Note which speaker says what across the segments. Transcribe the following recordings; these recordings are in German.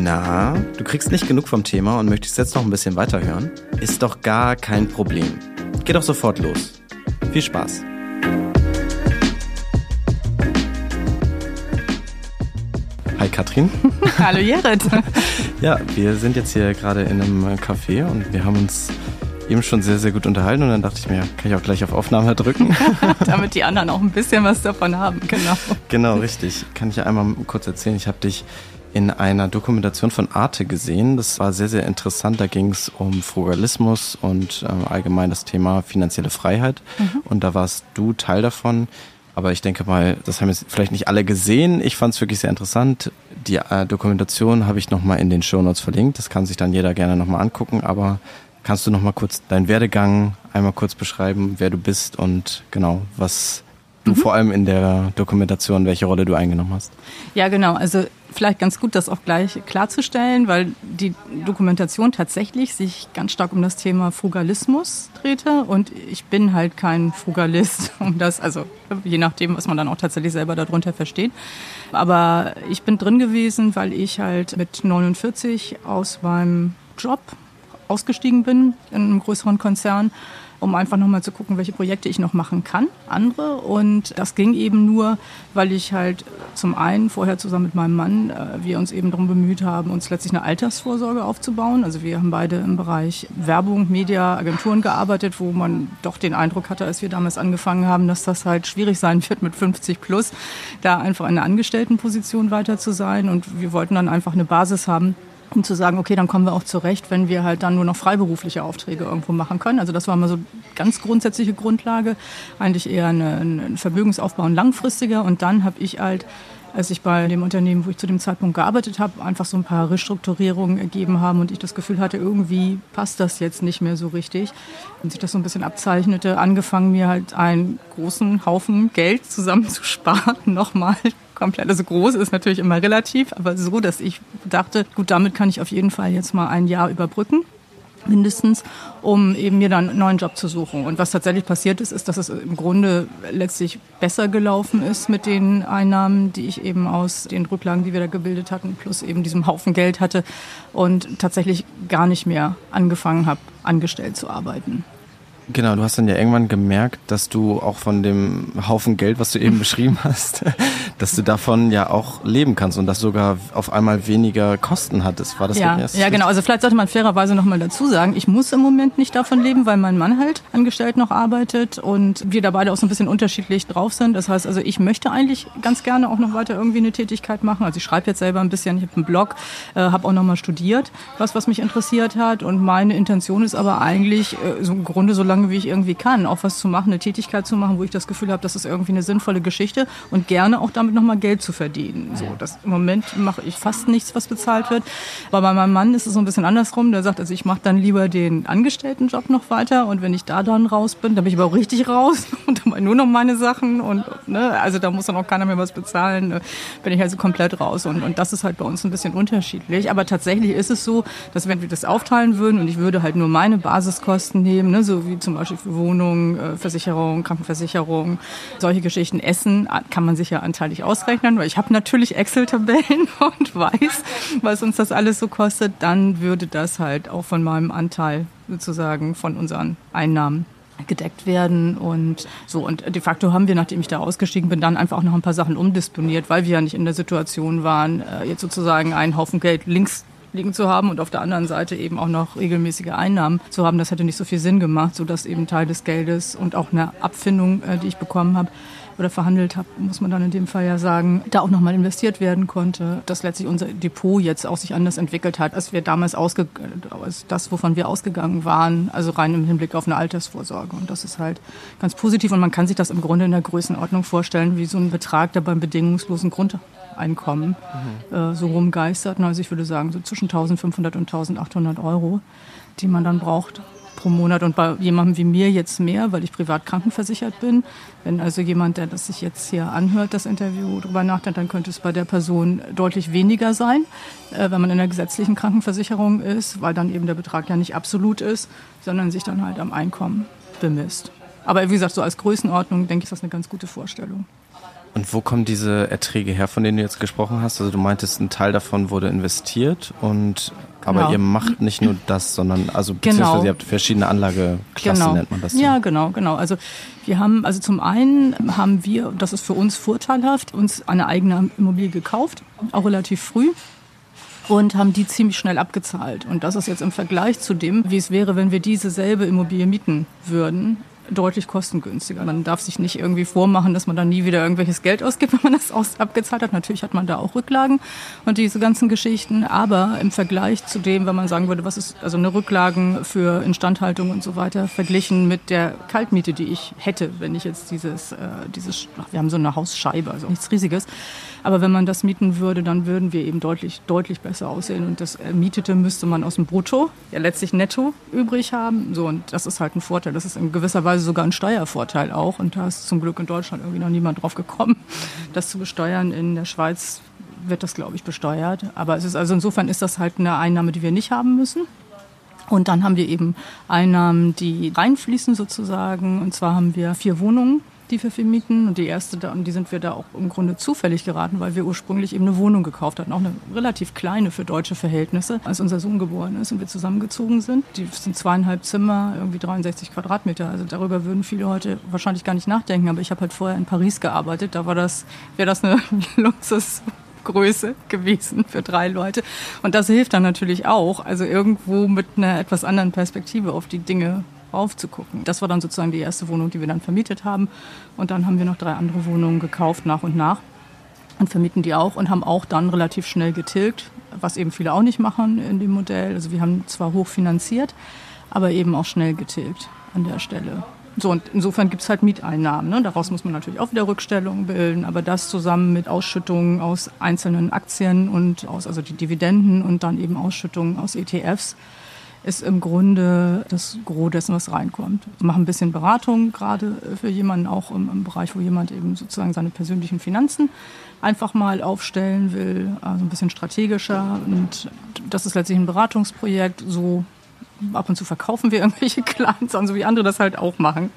Speaker 1: Na, du kriegst nicht genug vom Thema und möchtest jetzt noch ein bisschen weiterhören? Ist doch gar kein Problem. Geh doch sofort los. Viel Spaß. Hi Katrin.
Speaker 2: Hallo Jared.
Speaker 1: ja, wir sind jetzt hier gerade in einem Café und wir haben uns eben schon sehr, sehr gut unterhalten und dann dachte ich mir, kann ich auch gleich auf Aufnahme drücken.
Speaker 2: Damit die anderen auch ein bisschen was davon haben, genau.
Speaker 1: Genau, richtig. Kann ich ja einmal kurz erzählen. Ich habe dich in einer Dokumentation von Arte gesehen. Das war sehr, sehr interessant. Da ging es um Frugalismus und äh, allgemein das Thema finanzielle Freiheit. Mhm. Und da warst du Teil davon. Aber ich denke mal, das haben jetzt vielleicht nicht alle gesehen. Ich fand es wirklich sehr interessant. Die äh, Dokumentation habe ich nochmal in den Show Notes verlinkt. Das kann sich dann jeder gerne nochmal angucken. Aber kannst du nochmal kurz deinen Werdegang einmal kurz beschreiben, wer du bist und genau, was du mhm. vor allem in der Dokumentation, welche Rolle du eingenommen hast?
Speaker 2: Ja, genau. Also vielleicht ganz gut, das auch gleich klarzustellen, weil die Dokumentation tatsächlich sich ganz stark um das Thema Frugalismus drehte und ich bin halt kein Frugalist, um das, also je nachdem, was man dann auch tatsächlich selber darunter versteht. Aber ich bin drin gewesen, weil ich halt mit 49 aus meinem Job ausgestiegen bin in einem größeren Konzern um einfach nochmal zu gucken, welche Projekte ich noch machen kann, andere. Und das ging eben nur, weil ich halt zum einen vorher zusammen mit meinem Mann, äh, wir uns eben darum bemüht haben, uns letztlich eine Altersvorsorge aufzubauen. Also wir haben beide im Bereich Werbung, Media, Agenturen gearbeitet, wo man doch den Eindruck hatte, als wir damals angefangen haben, dass das halt schwierig sein wird mit 50 plus, da einfach in einer Angestelltenposition weiter zu sein. Und wir wollten dann einfach eine Basis haben, um zu sagen, okay, dann kommen wir auch zurecht, wenn wir halt dann nur noch freiberufliche Aufträge irgendwo machen können. Also das war mal so ganz grundsätzliche Grundlage, eigentlich eher ein Vermögensaufbau und langfristiger. Und dann habe ich halt, als ich bei dem Unternehmen, wo ich zu dem Zeitpunkt gearbeitet habe, einfach so ein paar Restrukturierungen ergeben haben und ich das Gefühl hatte, irgendwie passt das jetzt nicht mehr so richtig. Und sich das so ein bisschen abzeichnete, angefangen mir halt einen großen Haufen Geld zusammenzusparen, nochmal komplett. Also groß ist natürlich immer relativ, aber so, dass ich dachte, gut, damit kann ich auf jeden Fall jetzt mal ein Jahr überbrücken mindestens, um eben mir dann einen neuen Job zu suchen. Und was tatsächlich passiert ist, ist, dass es im Grunde letztlich besser gelaufen ist mit den Einnahmen, die ich eben aus den Rücklagen, die wir da gebildet hatten, plus eben diesem Haufen Geld hatte und tatsächlich gar nicht mehr angefangen habe, angestellt zu arbeiten.
Speaker 1: Genau, du hast dann ja irgendwann gemerkt, dass du auch von dem Haufen Geld, was du eben beschrieben hast, dass du davon ja auch leben kannst und das sogar auf einmal weniger Kosten hattest. War das
Speaker 2: ja, ja, genau. Also vielleicht sollte man fairerweise nochmal dazu sagen, ich muss im Moment nicht davon leben, weil mein Mann halt angestellt noch arbeitet und wir da beide auch so ein bisschen unterschiedlich drauf sind. Das heißt, also ich möchte eigentlich ganz gerne auch noch weiter irgendwie eine Tätigkeit machen. Also ich schreibe jetzt selber ein bisschen, ich habe einen Blog, äh, habe auch nochmal studiert, was, was mich interessiert hat und meine Intention ist aber eigentlich äh, so im Grunde so lange lange wie ich irgendwie kann, auch was zu machen, eine Tätigkeit zu machen, wo ich das Gefühl habe, das ist irgendwie eine sinnvolle Geschichte und gerne auch damit nochmal Geld zu verdienen. So, das, Im Moment mache ich fast nichts, was bezahlt wird. Aber bei meinem Mann ist es so ein bisschen andersrum. Der sagt, also ich mache dann lieber den Angestelltenjob noch weiter und wenn ich da dann raus bin, dann bin ich aber auch richtig raus und dann nur noch meine Sachen und ne, also da muss dann auch keiner mehr was bezahlen, ne, bin ich also komplett raus und, und das ist halt bei uns ein bisschen unterschiedlich. Aber tatsächlich ist es so, dass wenn wir das aufteilen würden und ich würde halt nur meine Basiskosten nehmen, ne, so wie zum Beispiel für Wohnung, äh, Versicherung, Krankenversicherung, solche Geschichten. Essen kann man sich ja anteilig ausrechnen, weil ich habe natürlich Excel-Tabellen und weiß, was uns das alles so kostet. Dann würde das halt auch von meinem Anteil sozusagen von unseren Einnahmen gedeckt werden und so. Und de facto haben wir, nachdem ich da ausgestiegen bin, dann einfach auch noch ein paar Sachen umdisponiert, weil wir ja nicht in der Situation waren, äh, jetzt sozusagen einen Haufen Geld links liegen zu haben und auf der anderen Seite eben auch noch regelmäßige Einnahmen zu haben. Das hätte nicht so viel Sinn gemacht, sodass eben Teil des Geldes und auch eine Abfindung, äh, die ich bekommen habe, oder verhandelt habe, muss man dann in dem Fall ja sagen, da auch nochmal investiert werden konnte, dass letztlich unser Depot jetzt auch sich anders entwickelt hat, als wir damals ausge als das, wovon wir ausgegangen waren, also rein im Hinblick auf eine Altersvorsorge. Und das ist halt ganz positiv und man kann sich das im Grunde in der Größenordnung vorstellen, wie so ein Betrag, der beim bedingungslosen Grund Einkommen äh, so rumgeistert. Also ich würde sagen so zwischen 1500 und 1800 Euro, die man dann braucht pro Monat und bei jemandem wie mir jetzt mehr, weil ich privat krankenversichert bin. Wenn also jemand, der das sich jetzt hier anhört, das Interview darüber nachdenkt, dann könnte es bei der Person deutlich weniger sein, äh, wenn man in der gesetzlichen Krankenversicherung ist, weil dann eben der Betrag ja nicht absolut ist, sondern sich dann halt am Einkommen bemisst. Aber wie gesagt, so als Größenordnung denke ich, ist das eine ganz gute Vorstellung.
Speaker 1: Und wo kommen diese Erträge her, von denen du jetzt gesprochen hast? Also du meintest, ein Teil davon wurde investiert und aber genau. ihr macht nicht nur das, sondern also beziehungsweise genau. ihr habt verschiedene Anlageklassen,
Speaker 2: genau.
Speaker 1: nennt man das.
Speaker 2: So. Ja, genau, genau. Also wir haben, also zum einen haben wir, das ist für uns vorteilhaft, uns eine eigene Immobilie gekauft, auch relativ früh und haben die ziemlich schnell abgezahlt. Und das ist jetzt im Vergleich zu dem, wie es wäre, wenn wir diese selbe Immobilie mieten würden, deutlich kostengünstiger. Man darf sich nicht irgendwie vormachen, dass man dann nie wieder irgendwelches Geld ausgibt, wenn man das aus abgezahlt hat. Natürlich hat man da auch Rücklagen und diese ganzen Geschichten. Aber im Vergleich zu dem, wenn man sagen würde, was ist also eine Rücklagen für Instandhaltung und so weiter, verglichen mit der Kaltmiete, die ich hätte, wenn ich jetzt dieses, äh, dieses, wir haben so eine Hausscheibe, also nichts Riesiges. Aber wenn man das mieten würde, dann würden wir eben deutlich, deutlich besser aussehen. Und das Mietete müsste man aus dem Brutto, ja letztlich netto übrig haben. So, und das ist halt ein Vorteil. Das ist in gewisser Weise sogar ein Steuervorteil auch. Und da ist zum Glück in Deutschland irgendwie noch niemand drauf gekommen, das zu besteuern. In der Schweiz wird das, glaube ich, besteuert. Aber es ist also insofern ist das halt eine Einnahme, die wir nicht haben müssen. Und dann haben wir eben Einnahmen, die reinfließen sozusagen. Und zwar haben wir vier Wohnungen die wir vermieten. Und die erste, da, die sind wir da auch im Grunde zufällig geraten, weil wir ursprünglich eben eine Wohnung gekauft hatten, auch eine relativ kleine für deutsche Verhältnisse, als unser Sohn geboren ist und wir zusammengezogen sind. Die sind zweieinhalb Zimmer, irgendwie 63 Quadratmeter. Also darüber würden viele heute wahrscheinlich gar nicht nachdenken. Aber ich habe halt vorher in Paris gearbeitet. Da das, wäre das eine Luxus. Größe gewesen für drei Leute. Und das hilft dann natürlich auch, also irgendwo mit einer etwas anderen Perspektive auf die Dinge raufzugucken. Das war dann sozusagen die erste Wohnung, die wir dann vermietet haben. Und dann haben wir noch drei andere Wohnungen gekauft nach und nach und vermieten die auch und haben auch dann relativ schnell getilgt, was eben viele auch nicht machen in dem Modell. Also wir haben zwar hoch finanziert, aber eben auch schnell getilgt an der Stelle. So, und insofern gibt es halt Mieteinnahmen. Ne? Daraus muss man natürlich auch wieder Rückstellungen bilden, aber das zusammen mit Ausschüttungen aus einzelnen Aktien und aus, also die Dividenden und dann eben Ausschüttungen aus ETFs, ist im Grunde das Gros dessen, was reinkommt. Wir machen ein bisschen Beratung, gerade für jemanden auch im, im, Bereich, wo jemand eben sozusagen seine persönlichen Finanzen einfach mal aufstellen will, also ein bisschen strategischer. Und das ist letztlich ein Beratungsprojekt. So ab und zu verkaufen wir irgendwelche Clients so wie andere das halt auch machen.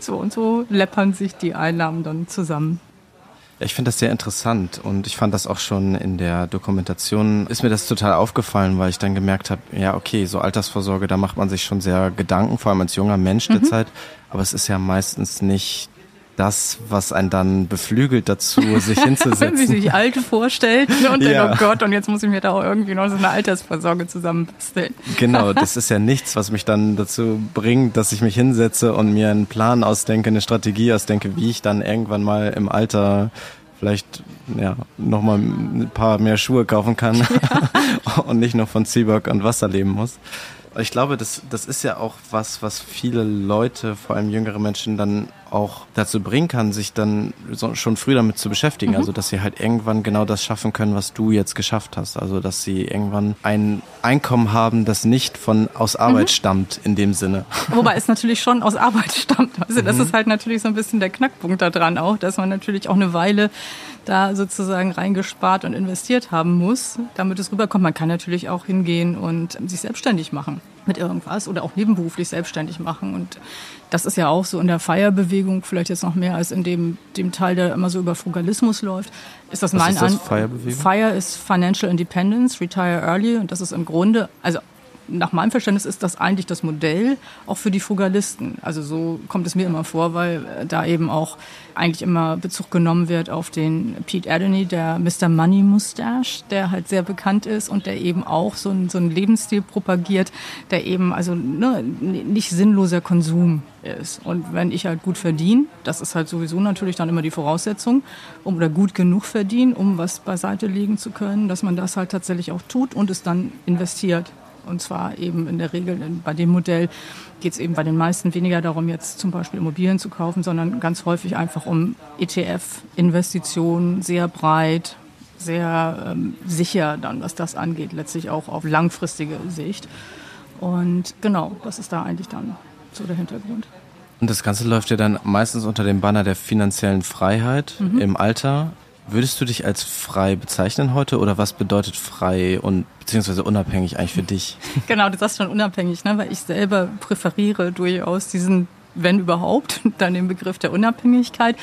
Speaker 2: So und so läppern sich die Einnahmen dann zusammen.
Speaker 1: Ich finde das sehr interessant und ich fand das auch schon in der Dokumentation, ist mir das total aufgefallen, weil ich dann gemerkt habe, ja, okay, so Altersvorsorge, da macht man sich schon sehr Gedanken, vor allem als junger Mensch mhm. derzeit, aber es ist ja meistens nicht das, was einen dann beflügelt dazu, sich hinzusetzen.
Speaker 2: Wenn sich Alte vorstellt und ja. dann, oh Gott, und jetzt muss ich mir da auch irgendwie noch so eine Altersvorsorge zusammenbasteln.
Speaker 1: Genau, das ist ja nichts, was mich dann dazu bringt, dass ich mich hinsetze und mir einen Plan ausdenke, eine Strategie ausdenke, wie ich dann irgendwann mal im Alter vielleicht ja nochmal ein paar mehr Schuhe kaufen kann ja. und nicht nur von Zwieback und Wasser leben muss. Ich glaube, das, das ist ja auch was, was viele Leute, vor allem jüngere Menschen, dann auch dazu bringen kann, sich dann so, schon früh damit zu beschäftigen. Mhm. Also, dass sie halt irgendwann genau das schaffen können, was du jetzt geschafft hast. Also, dass sie irgendwann ein Einkommen haben, das nicht von aus Arbeit mhm. stammt in dem Sinne.
Speaker 2: Wobei es natürlich schon aus Arbeit stammt. Also, das mhm. ist halt natürlich so ein bisschen der Knackpunkt da dran auch, dass man natürlich auch eine Weile da sozusagen reingespart und investiert haben muss, damit es rüberkommt. Man kann natürlich auch hingehen und sich selbstständig machen mit irgendwas oder auch nebenberuflich selbstständig machen. Und das ist ja auch so in der Feierbewegung, vielleicht jetzt noch mehr als in dem, dem Teil, der immer so über Frugalismus läuft. Ist das
Speaker 1: Was
Speaker 2: mein
Speaker 1: ist das, Feierbewegung?
Speaker 2: Fire ist Financial Independence, Retire Early. Und das ist im Grunde, also nach meinem Verständnis ist das eigentlich das Modell auch für die Frugalisten. Also so kommt es mir immer vor, weil äh, da eben auch eigentlich immer Bezug genommen wird auf den Pete Adony, der Mr. Money Mustache, der halt sehr bekannt ist und der eben auch so, ein, so einen Lebensstil propagiert, der eben also ne, nicht sinnloser Konsum ist. Und wenn ich halt gut verdiene, das ist halt sowieso natürlich dann immer die Voraussetzung, um oder gut genug verdienen, um was beiseite legen zu können, dass man das halt tatsächlich auch tut und es dann investiert und zwar eben in der Regel bei dem Modell geht es eben bei den meisten weniger darum, jetzt zum Beispiel Immobilien zu kaufen, sondern ganz häufig einfach um ETF-Investitionen, sehr breit, sehr ähm, sicher dann, was das angeht, letztlich auch auf langfristige Sicht. Und genau, das ist da eigentlich dann so der Hintergrund.
Speaker 1: Und das Ganze läuft ja dann meistens unter dem Banner der finanziellen Freiheit mhm. im Alter. Würdest du dich als frei bezeichnen heute oder was bedeutet frei und beziehungsweise unabhängig eigentlich für dich?
Speaker 2: Genau, du sagst schon unabhängig, ne? weil ich selber präferiere durchaus diesen wenn überhaupt, dann den Begriff der Unabhängigkeit.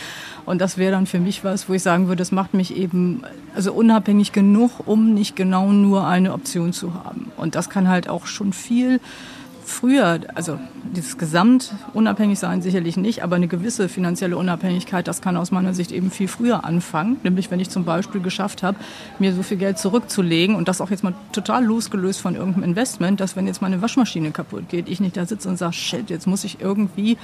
Speaker 2: Und das wäre dann für mich was, wo ich sagen würde, das macht mich eben also unabhängig genug, um nicht genau nur eine Option zu haben. Und das kann halt auch schon viel früher, also dieses Gesamt unabhängig sein sicherlich nicht, aber eine gewisse finanzielle Unabhängigkeit, das kann aus meiner Sicht eben viel früher anfangen. Nämlich wenn ich zum Beispiel geschafft habe, mir so viel Geld zurückzulegen und das auch jetzt mal total losgelöst von irgendeinem Investment, dass wenn jetzt meine Waschmaschine kaputt geht, ich nicht da sitze und sage, shit, jetzt muss ich irgendwie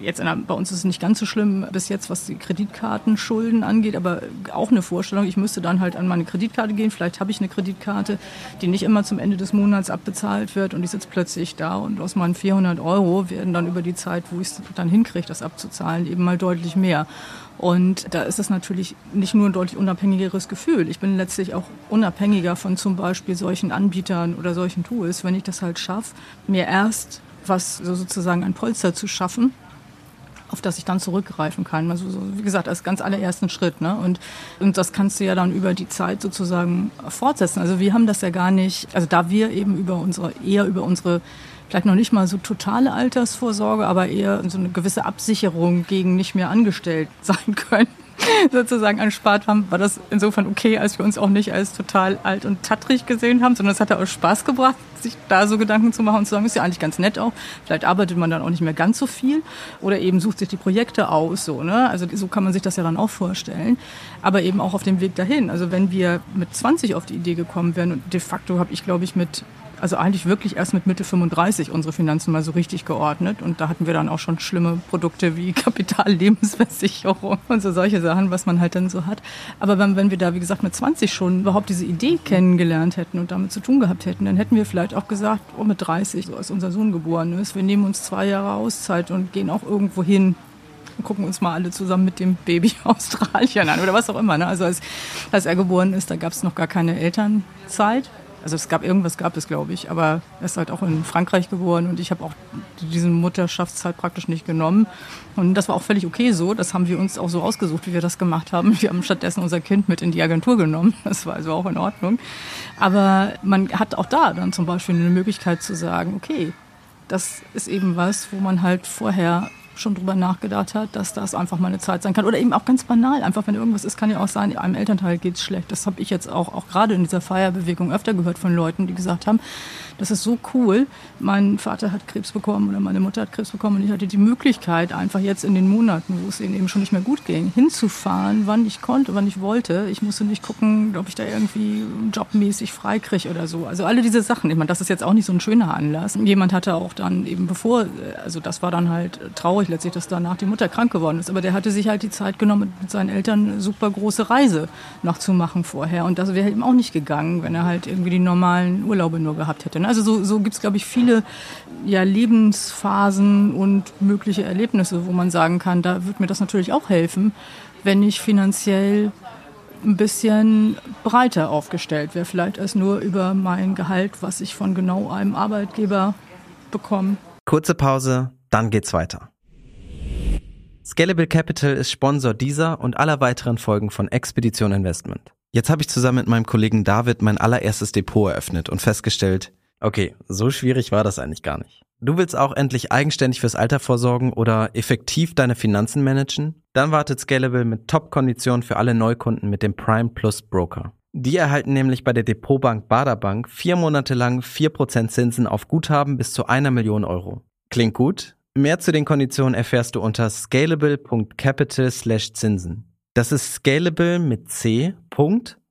Speaker 2: jetzt der, bei uns ist es nicht ganz so schlimm bis jetzt, was die Kreditkartenschulden angeht, aber auch eine Vorstellung, ich müsste dann halt an meine Kreditkarte gehen. Vielleicht habe ich eine Kreditkarte, die nicht immer zum Ende des Monats abbezahlt wird und ich sitze plötzlich da und aus meinen 400 Euro werden dann über die Zeit, wo ich es dann hinkriege, das abzuzahlen, eben mal deutlich mehr. Und da ist es natürlich nicht nur ein deutlich unabhängigeres Gefühl. Ich bin letztlich auch unabhängiger von zum Beispiel solchen Anbietern oder solchen Tools, wenn ich das halt schaffe, mir erst was sozusagen ein Polster zu schaffen, auf das ich dann zurückgreifen kann. Also so, wie gesagt, als ganz allerersten Schritt. Ne? Und, und das kannst du ja dann über die Zeit sozusagen fortsetzen. Also wir haben das ja gar nicht, also da wir eben über unsere, eher über unsere vielleicht noch nicht mal so totale Altersvorsorge, aber eher so eine gewisse Absicherung gegen nicht mehr angestellt sein können, sozusagen anspart haben, war das insofern okay, als wir uns auch nicht als total alt und tattrig gesehen haben, sondern es hat ja auch Spaß gebracht, sich da so Gedanken zu machen und zu sagen, ist ja eigentlich ganz nett auch. Vielleicht arbeitet man dann auch nicht mehr ganz so viel oder eben sucht sich die Projekte aus, so, ne? Also so kann man sich das ja dann auch vorstellen. Aber eben auch auf dem Weg dahin. Also wenn wir mit 20 auf die Idee gekommen wären und de facto habe ich, glaube ich, mit also eigentlich wirklich erst mit Mitte 35 unsere Finanzen mal so richtig geordnet. Und da hatten wir dann auch schon schlimme Produkte wie Kapitallebensversicherung und so solche Sachen, was man halt dann so hat. Aber wenn, wenn wir da, wie gesagt, mit 20 schon überhaupt diese Idee kennengelernt hätten und damit zu tun gehabt hätten, dann hätten wir vielleicht auch gesagt, oh, mit 30, so als unser Sohn geboren ist, wir nehmen uns zwei Jahre Auszeit und gehen auch irgendwo hin, gucken uns mal alle zusammen mit dem Baby Australien an oder was auch immer. Ne? Also als, als er geboren ist, da gab es noch gar keine Elternzeit. Also es gab irgendwas gab es, glaube ich, aber er ist halt auch in Frankreich geboren und ich habe auch diese Mutterschaftszeit praktisch nicht genommen. Und das war auch völlig okay so. Das haben wir uns auch so ausgesucht, wie wir das gemacht haben. Wir haben stattdessen unser Kind mit in die Agentur genommen. Das war also auch in Ordnung. Aber man hat auch da dann zum Beispiel eine Möglichkeit zu sagen, okay, das ist eben was, wo man halt vorher schon drüber nachgedacht hat, dass das einfach mal eine Zeit sein kann. Oder eben auch ganz banal, einfach wenn irgendwas ist, kann ja auch sein, einem Elternteil geht es schlecht. Das habe ich jetzt auch, auch gerade in dieser Feierbewegung öfter gehört von Leuten, die gesagt haben, das ist so cool. Mein Vater hat Krebs bekommen oder meine Mutter hat Krebs bekommen und ich hatte die Möglichkeit, einfach jetzt in den Monaten, wo es ihnen eben schon nicht mehr gut ging, hinzufahren, wann ich konnte, wann ich wollte. Ich musste nicht gucken, ob ich da irgendwie jobmäßig freikriege oder so. Also alle diese Sachen. Ich meine, das ist jetzt auch nicht so ein schöner Anlass. Jemand hatte auch dann eben bevor, also das war dann halt traurig letztlich, dass danach die Mutter krank geworden ist. Aber der hatte sich halt die Zeit genommen, mit seinen Eltern eine super große Reise noch zu machen vorher. Und das wäre eben auch nicht gegangen, wenn er halt irgendwie die normalen Urlaube nur gehabt hätte. Ne? Also so, so gibt es, glaube ich, viele ja, Lebensphasen und mögliche Erlebnisse, wo man sagen kann, da wird mir das natürlich auch helfen, wenn ich finanziell ein bisschen breiter aufgestellt wäre, vielleicht als nur über mein Gehalt, was ich von genau einem Arbeitgeber bekomme.
Speaker 1: Kurze Pause, dann geht's weiter. Scalable Capital ist Sponsor dieser und aller weiteren Folgen von Expedition Investment. Jetzt habe ich zusammen mit meinem Kollegen David mein allererstes Depot eröffnet und festgestellt, Okay, so schwierig war das eigentlich gar nicht. Du willst auch endlich eigenständig fürs Alter vorsorgen oder effektiv deine Finanzen managen? Dann wartet Scalable mit Top-Konditionen für alle Neukunden mit dem Prime Plus Broker. Die erhalten nämlich bei der Depotbank Baderbank vier Monate lang vier Prozent Zinsen auf Guthaben bis zu einer Million Euro. Klingt gut? Mehr zu den Konditionen erfährst du unter scalable.capital slash Zinsen. Das ist scalable mit C.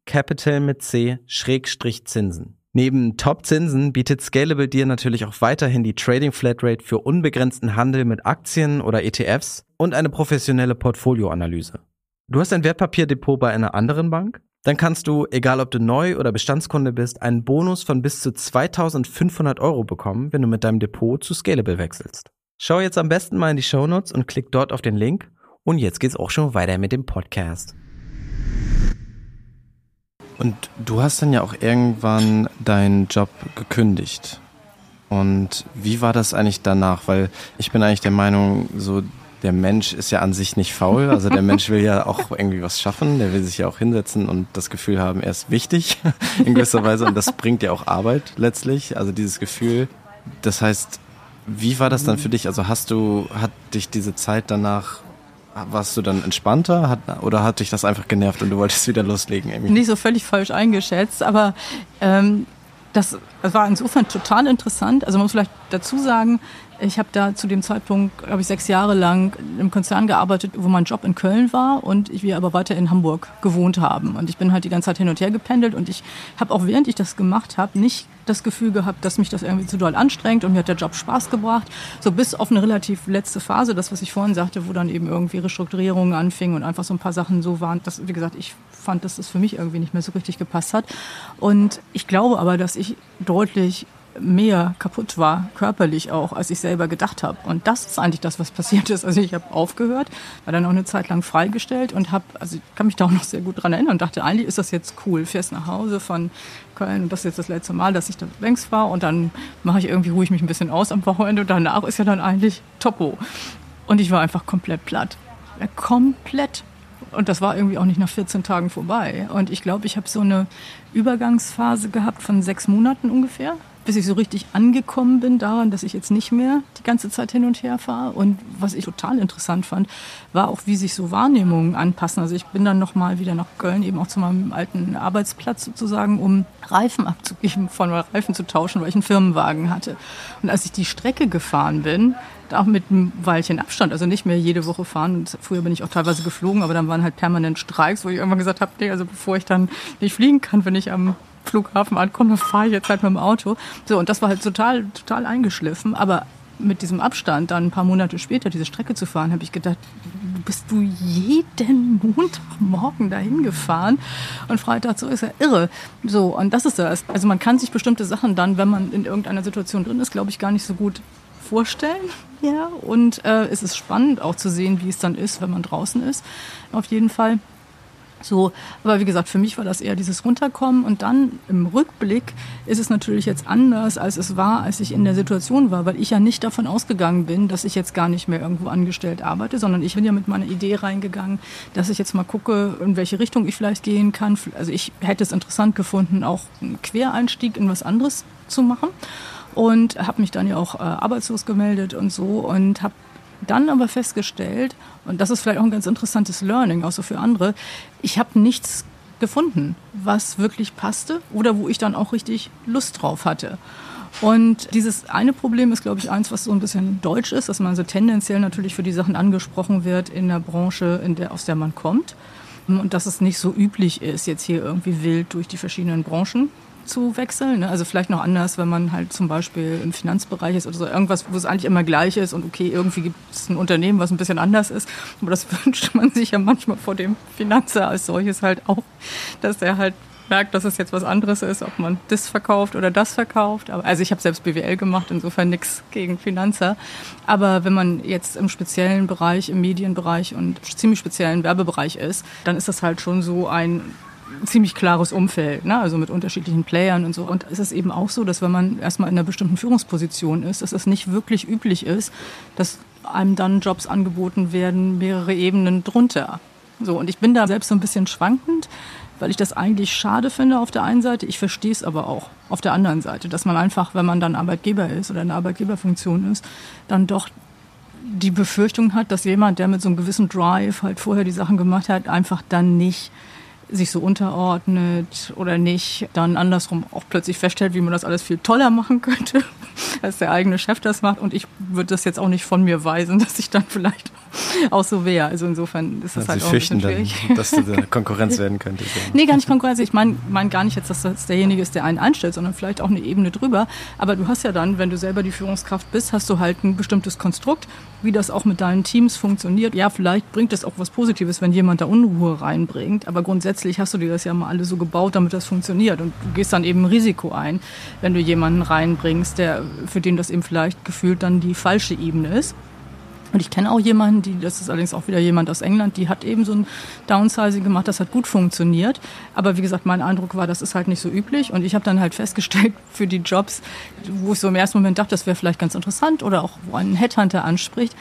Speaker 1: Capital mit C Schrägstrich Zinsen. Neben Top-Zinsen bietet Scalable dir natürlich auch weiterhin die Trading Flatrate für unbegrenzten Handel mit Aktien oder ETFs und eine professionelle Portfolioanalyse. Du hast ein Wertpapierdepot bei einer anderen Bank? Dann kannst du, egal ob du neu oder Bestandskunde bist, einen Bonus von bis zu 2500 Euro bekommen, wenn du mit deinem Depot zu Scalable wechselst. Schau jetzt am besten mal in die Shownotes und klick dort auf den Link. Und jetzt geht's auch schon weiter mit dem Podcast. Und du hast dann ja auch irgendwann deinen Job gekündigt. Und wie war das eigentlich danach? Weil ich bin eigentlich der Meinung, so der Mensch ist ja an sich nicht faul. Also der Mensch will ja auch irgendwie was schaffen. Der will sich ja auch hinsetzen und das Gefühl haben, er ist wichtig in gewisser Weise. Und das bringt ja auch Arbeit letztlich. Also dieses Gefühl. Das heißt, Wie war das dann für dich? Also hast du, hat dich diese Zeit danach warst du dann entspannter hat, oder hat dich das einfach genervt und du wolltest wieder loslegen?
Speaker 2: Amy? Nicht so völlig falsch eingeschätzt, aber ähm, das war insofern total interessant. Also man muss vielleicht dazu sagen, ich habe da zu dem Zeitpunkt, glaube ich, sechs Jahre lang im Konzern gearbeitet, wo mein Job in Köln war und wir aber weiter in Hamburg gewohnt haben. Und ich bin halt die ganze Zeit hin und her gependelt und ich habe auch während ich das gemacht habe nicht das Gefühl gehabt, dass mich das irgendwie zu doll anstrengt und mir hat der Job Spaß gebracht. So bis auf eine relativ letzte Phase, das, was ich vorhin sagte, wo dann eben irgendwie Restrukturierungen anfingen und einfach so ein paar Sachen so waren, dass, wie gesagt, ich fand, dass das für mich irgendwie nicht mehr so richtig gepasst hat. Und ich glaube aber, dass ich deutlich mehr kaputt war, körperlich auch, als ich selber gedacht habe. Und das ist eigentlich das, was passiert ist. Also ich habe aufgehört, war dann auch eine Zeit lang freigestellt und habe, also ich kann mich da auch noch sehr gut dran erinnern und dachte, eigentlich ist das jetzt cool. Fährst nach Hause von Köln und das ist jetzt das letzte Mal, dass ich da längst war und dann mache ich irgendwie, ruhe ich mich ein bisschen aus am Wochenende und danach ist ja dann eigentlich Topo. Und ich war einfach komplett platt. Komplett und das war irgendwie auch nicht nach 14 Tagen vorbei. Und ich glaube, ich habe so eine Übergangsphase gehabt von sechs Monaten ungefähr bis ich so richtig angekommen bin daran, dass ich jetzt nicht mehr die ganze Zeit hin und her fahre. Und was ich total interessant fand, war auch, wie sich so Wahrnehmungen anpassen. Also ich bin dann nochmal wieder nach Köln, eben auch zu meinem alten Arbeitsplatz sozusagen, um Reifen abzugeben, von Reifen zu tauschen, weil ich einen Firmenwagen hatte. Und als ich die Strecke gefahren bin, auch mit einem Weilchen Abstand, also nicht mehr jede Woche fahren. Und früher bin ich auch teilweise geflogen, aber dann waren halt permanent Streiks, wo ich irgendwann gesagt habe, nee, also bevor ich dann nicht fliegen kann, wenn ich am Flughafen ankomme, fahre ich jetzt halt mit dem Auto. So, und das war halt total, total eingeschliffen. Aber mit diesem Abstand, dann ein paar Monate später diese Strecke zu fahren, habe ich gedacht, bist du jeden Montagmorgen dahin gefahren und Freitag so ist ja irre. So, und das ist das. Also man kann sich bestimmte Sachen dann, wenn man in irgendeiner Situation drin ist, glaube ich, gar nicht so gut vorstellen. Ja, und äh, es ist spannend auch zu sehen, wie es dann ist, wenn man draußen ist. Auf jeden Fall. So, aber wie gesagt, für mich war das eher dieses Runterkommen und dann im Rückblick ist es natürlich jetzt anders, als es war, als ich in der Situation war, weil ich ja nicht davon ausgegangen bin, dass ich jetzt gar nicht mehr irgendwo angestellt arbeite, sondern ich bin ja mit meiner Idee reingegangen, dass ich jetzt mal gucke, in welche Richtung ich vielleicht gehen kann. Also ich hätte es interessant gefunden, auch einen Quereinstieg in was anderes zu machen und habe mich dann ja auch äh, arbeitslos gemeldet und so und habe dann aber festgestellt, und das ist vielleicht auch ein ganz interessantes Learning, auch so für andere, ich habe nichts gefunden, was wirklich passte oder wo ich dann auch richtig Lust drauf hatte. Und dieses eine Problem ist, glaube ich, eins, was so ein bisschen deutsch ist, dass man so tendenziell natürlich für die Sachen angesprochen wird in der Branche, in der, aus der man kommt. Und dass es nicht so üblich ist, jetzt hier irgendwie wild durch die verschiedenen Branchen zu wechseln. Ne? Also vielleicht noch anders, wenn man halt zum Beispiel im Finanzbereich ist oder so irgendwas, wo es eigentlich immer gleich ist und okay, irgendwie gibt es ein Unternehmen, was ein bisschen anders ist. Aber das wünscht man sich ja manchmal vor dem Finanzer als solches halt auch, dass er halt merkt, dass es jetzt was anderes ist, ob man das verkauft oder das verkauft. Also ich habe selbst BWL gemacht, insofern nichts gegen Finanzer. Aber wenn man jetzt im speziellen Bereich, im Medienbereich und ziemlich speziellen Werbebereich ist, dann ist das halt schon so ein ziemlich klares Umfeld, ne? also mit unterschiedlichen Playern und so. Und es ist eben auch so, dass wenn man erstmal in einer bestimmten Führungsposition ist, dass es nicht wirklich üblich ist, dass einem dann Jobs angeboten werden, mehrere Ebenen drunter. So, und ich bin da selbst so ein bisschen schwankend, weil ich das eigentlich schade finde auf der einen Seite. Ich verstehe es aber auch auf der anderen Seite, dass man einfach, wenn man dann Arbeitgeber ist oder in einer Arbeitgeberfunktion ist, dann doch die Befürchtung hat, dass jemand, der mit so einem gewissen Drive halt vorher die Sachen gemacht hat, einfach dann nicht sich so unterordnet oder nicht, dann andersrum auch plötzlich feststellt, wie man das alles viel toller machen könnte, als der eigene Chef das macht. Und ich würde das jetzt auch nicht von mir weisen, dass ich dann vielleicht auch so wäre. Also insofern ist das ja, halt Sie auch
Speaker 1: fürchten ein schwierig. Dann, dass du der Konkurrenz werden könntest. Ja.
Speaker 2: Nee, gar nicht Konkurrenz. Ich meine mein gar nicht jetzt, dass das derjenige ist, der einen einstellt, sondern vielleicht auch eine Ebene drüber. Aber du hast ja dann, wenn du selber die Führungskraft bist, hast du halt ein bestimmtes Konstrukt, wie das auch mit deinen Teams funktioniert. Ja, vielleicht bringt es auch was Positives, wenn jemand da Unruhe reinbringt. Aber grundsätzlich hast du dir das ja mal alle so gebaut, damit das funktioniert. Und du gehst dann eben ein Risiko ein, wenn du jemanden reinbringst, der, für den das eben vielleicht gefühlt dann die falsche Ebene ist. Und ich kenne auch jemanden, die, das ist allerdings auch wieder jemand aus England, die hat eben so ein Downsizing gemacht, das hat gut funktioniert. Aber wie gesagt, mein Eindruck war, das ist halt nicht so üblich. Und ich habe dann halt festgestellt, für die Jobs, wo ich so im ersten Moment dachte, das wäre vielleicht ganz interessant oder auch wo ein Headhunter anspricht,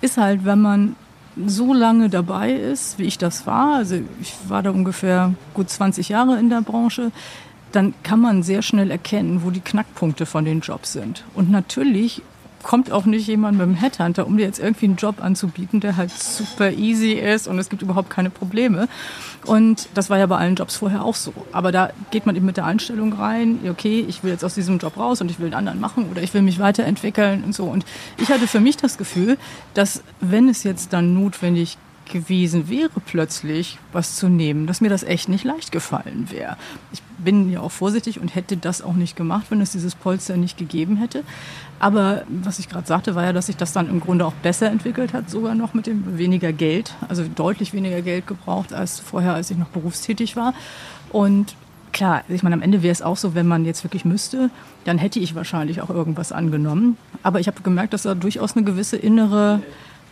Speaker 2: ist halt, wenn man so lange dabei ist, wie ich das war, also ich war da ungefähr gut 20 Jahre in der Branche, dann kann man sehr schnell erkennen, wo die Knackpunkte von den Jobs sind. Und natürlich kommt auch nicht jemand mit einem Headhunter, um dir jetzt irgendwie einen Job anzubieten, der halt super easy ist und es gibt überhaupt keine Probleme. Und das war ja bei allen Jobs vorher auch so. Aber da geht man eben mit der Einstellung rein, okay, ich will jetzt aus diesem Job raus und ich will einen anderen machen oder ich will mich weiterentwickeln und so. Und ich hatte für mich das Gefühl, dass wenn es jetzt dann notwendig gewesen wäre, plötzlich was zu nehmen, dass mir das echt nicht leicht gefallen wäre. Ich bin ja auch vorsichtig und hätte das auch nicht gemacht, wenn es dieses Polster nicht gegeben hätte. Aber was ich gerade sagte, war ja, dass sich das dann im Grunde auch besser entwickelt hat, sogar noch mit dem weniger Geld, also deutlich weniger Geld gebraucht als vorher, als ich noch berufstätig war. Und klar, ich meine, am Ende wäre es auch so, wenn man jetzt wirklich müsste, dann hätte ich wahrscheinlich auch irgendwas angenommen. Aber ich habe gemerkt, dass da durchaus eine gewisse innere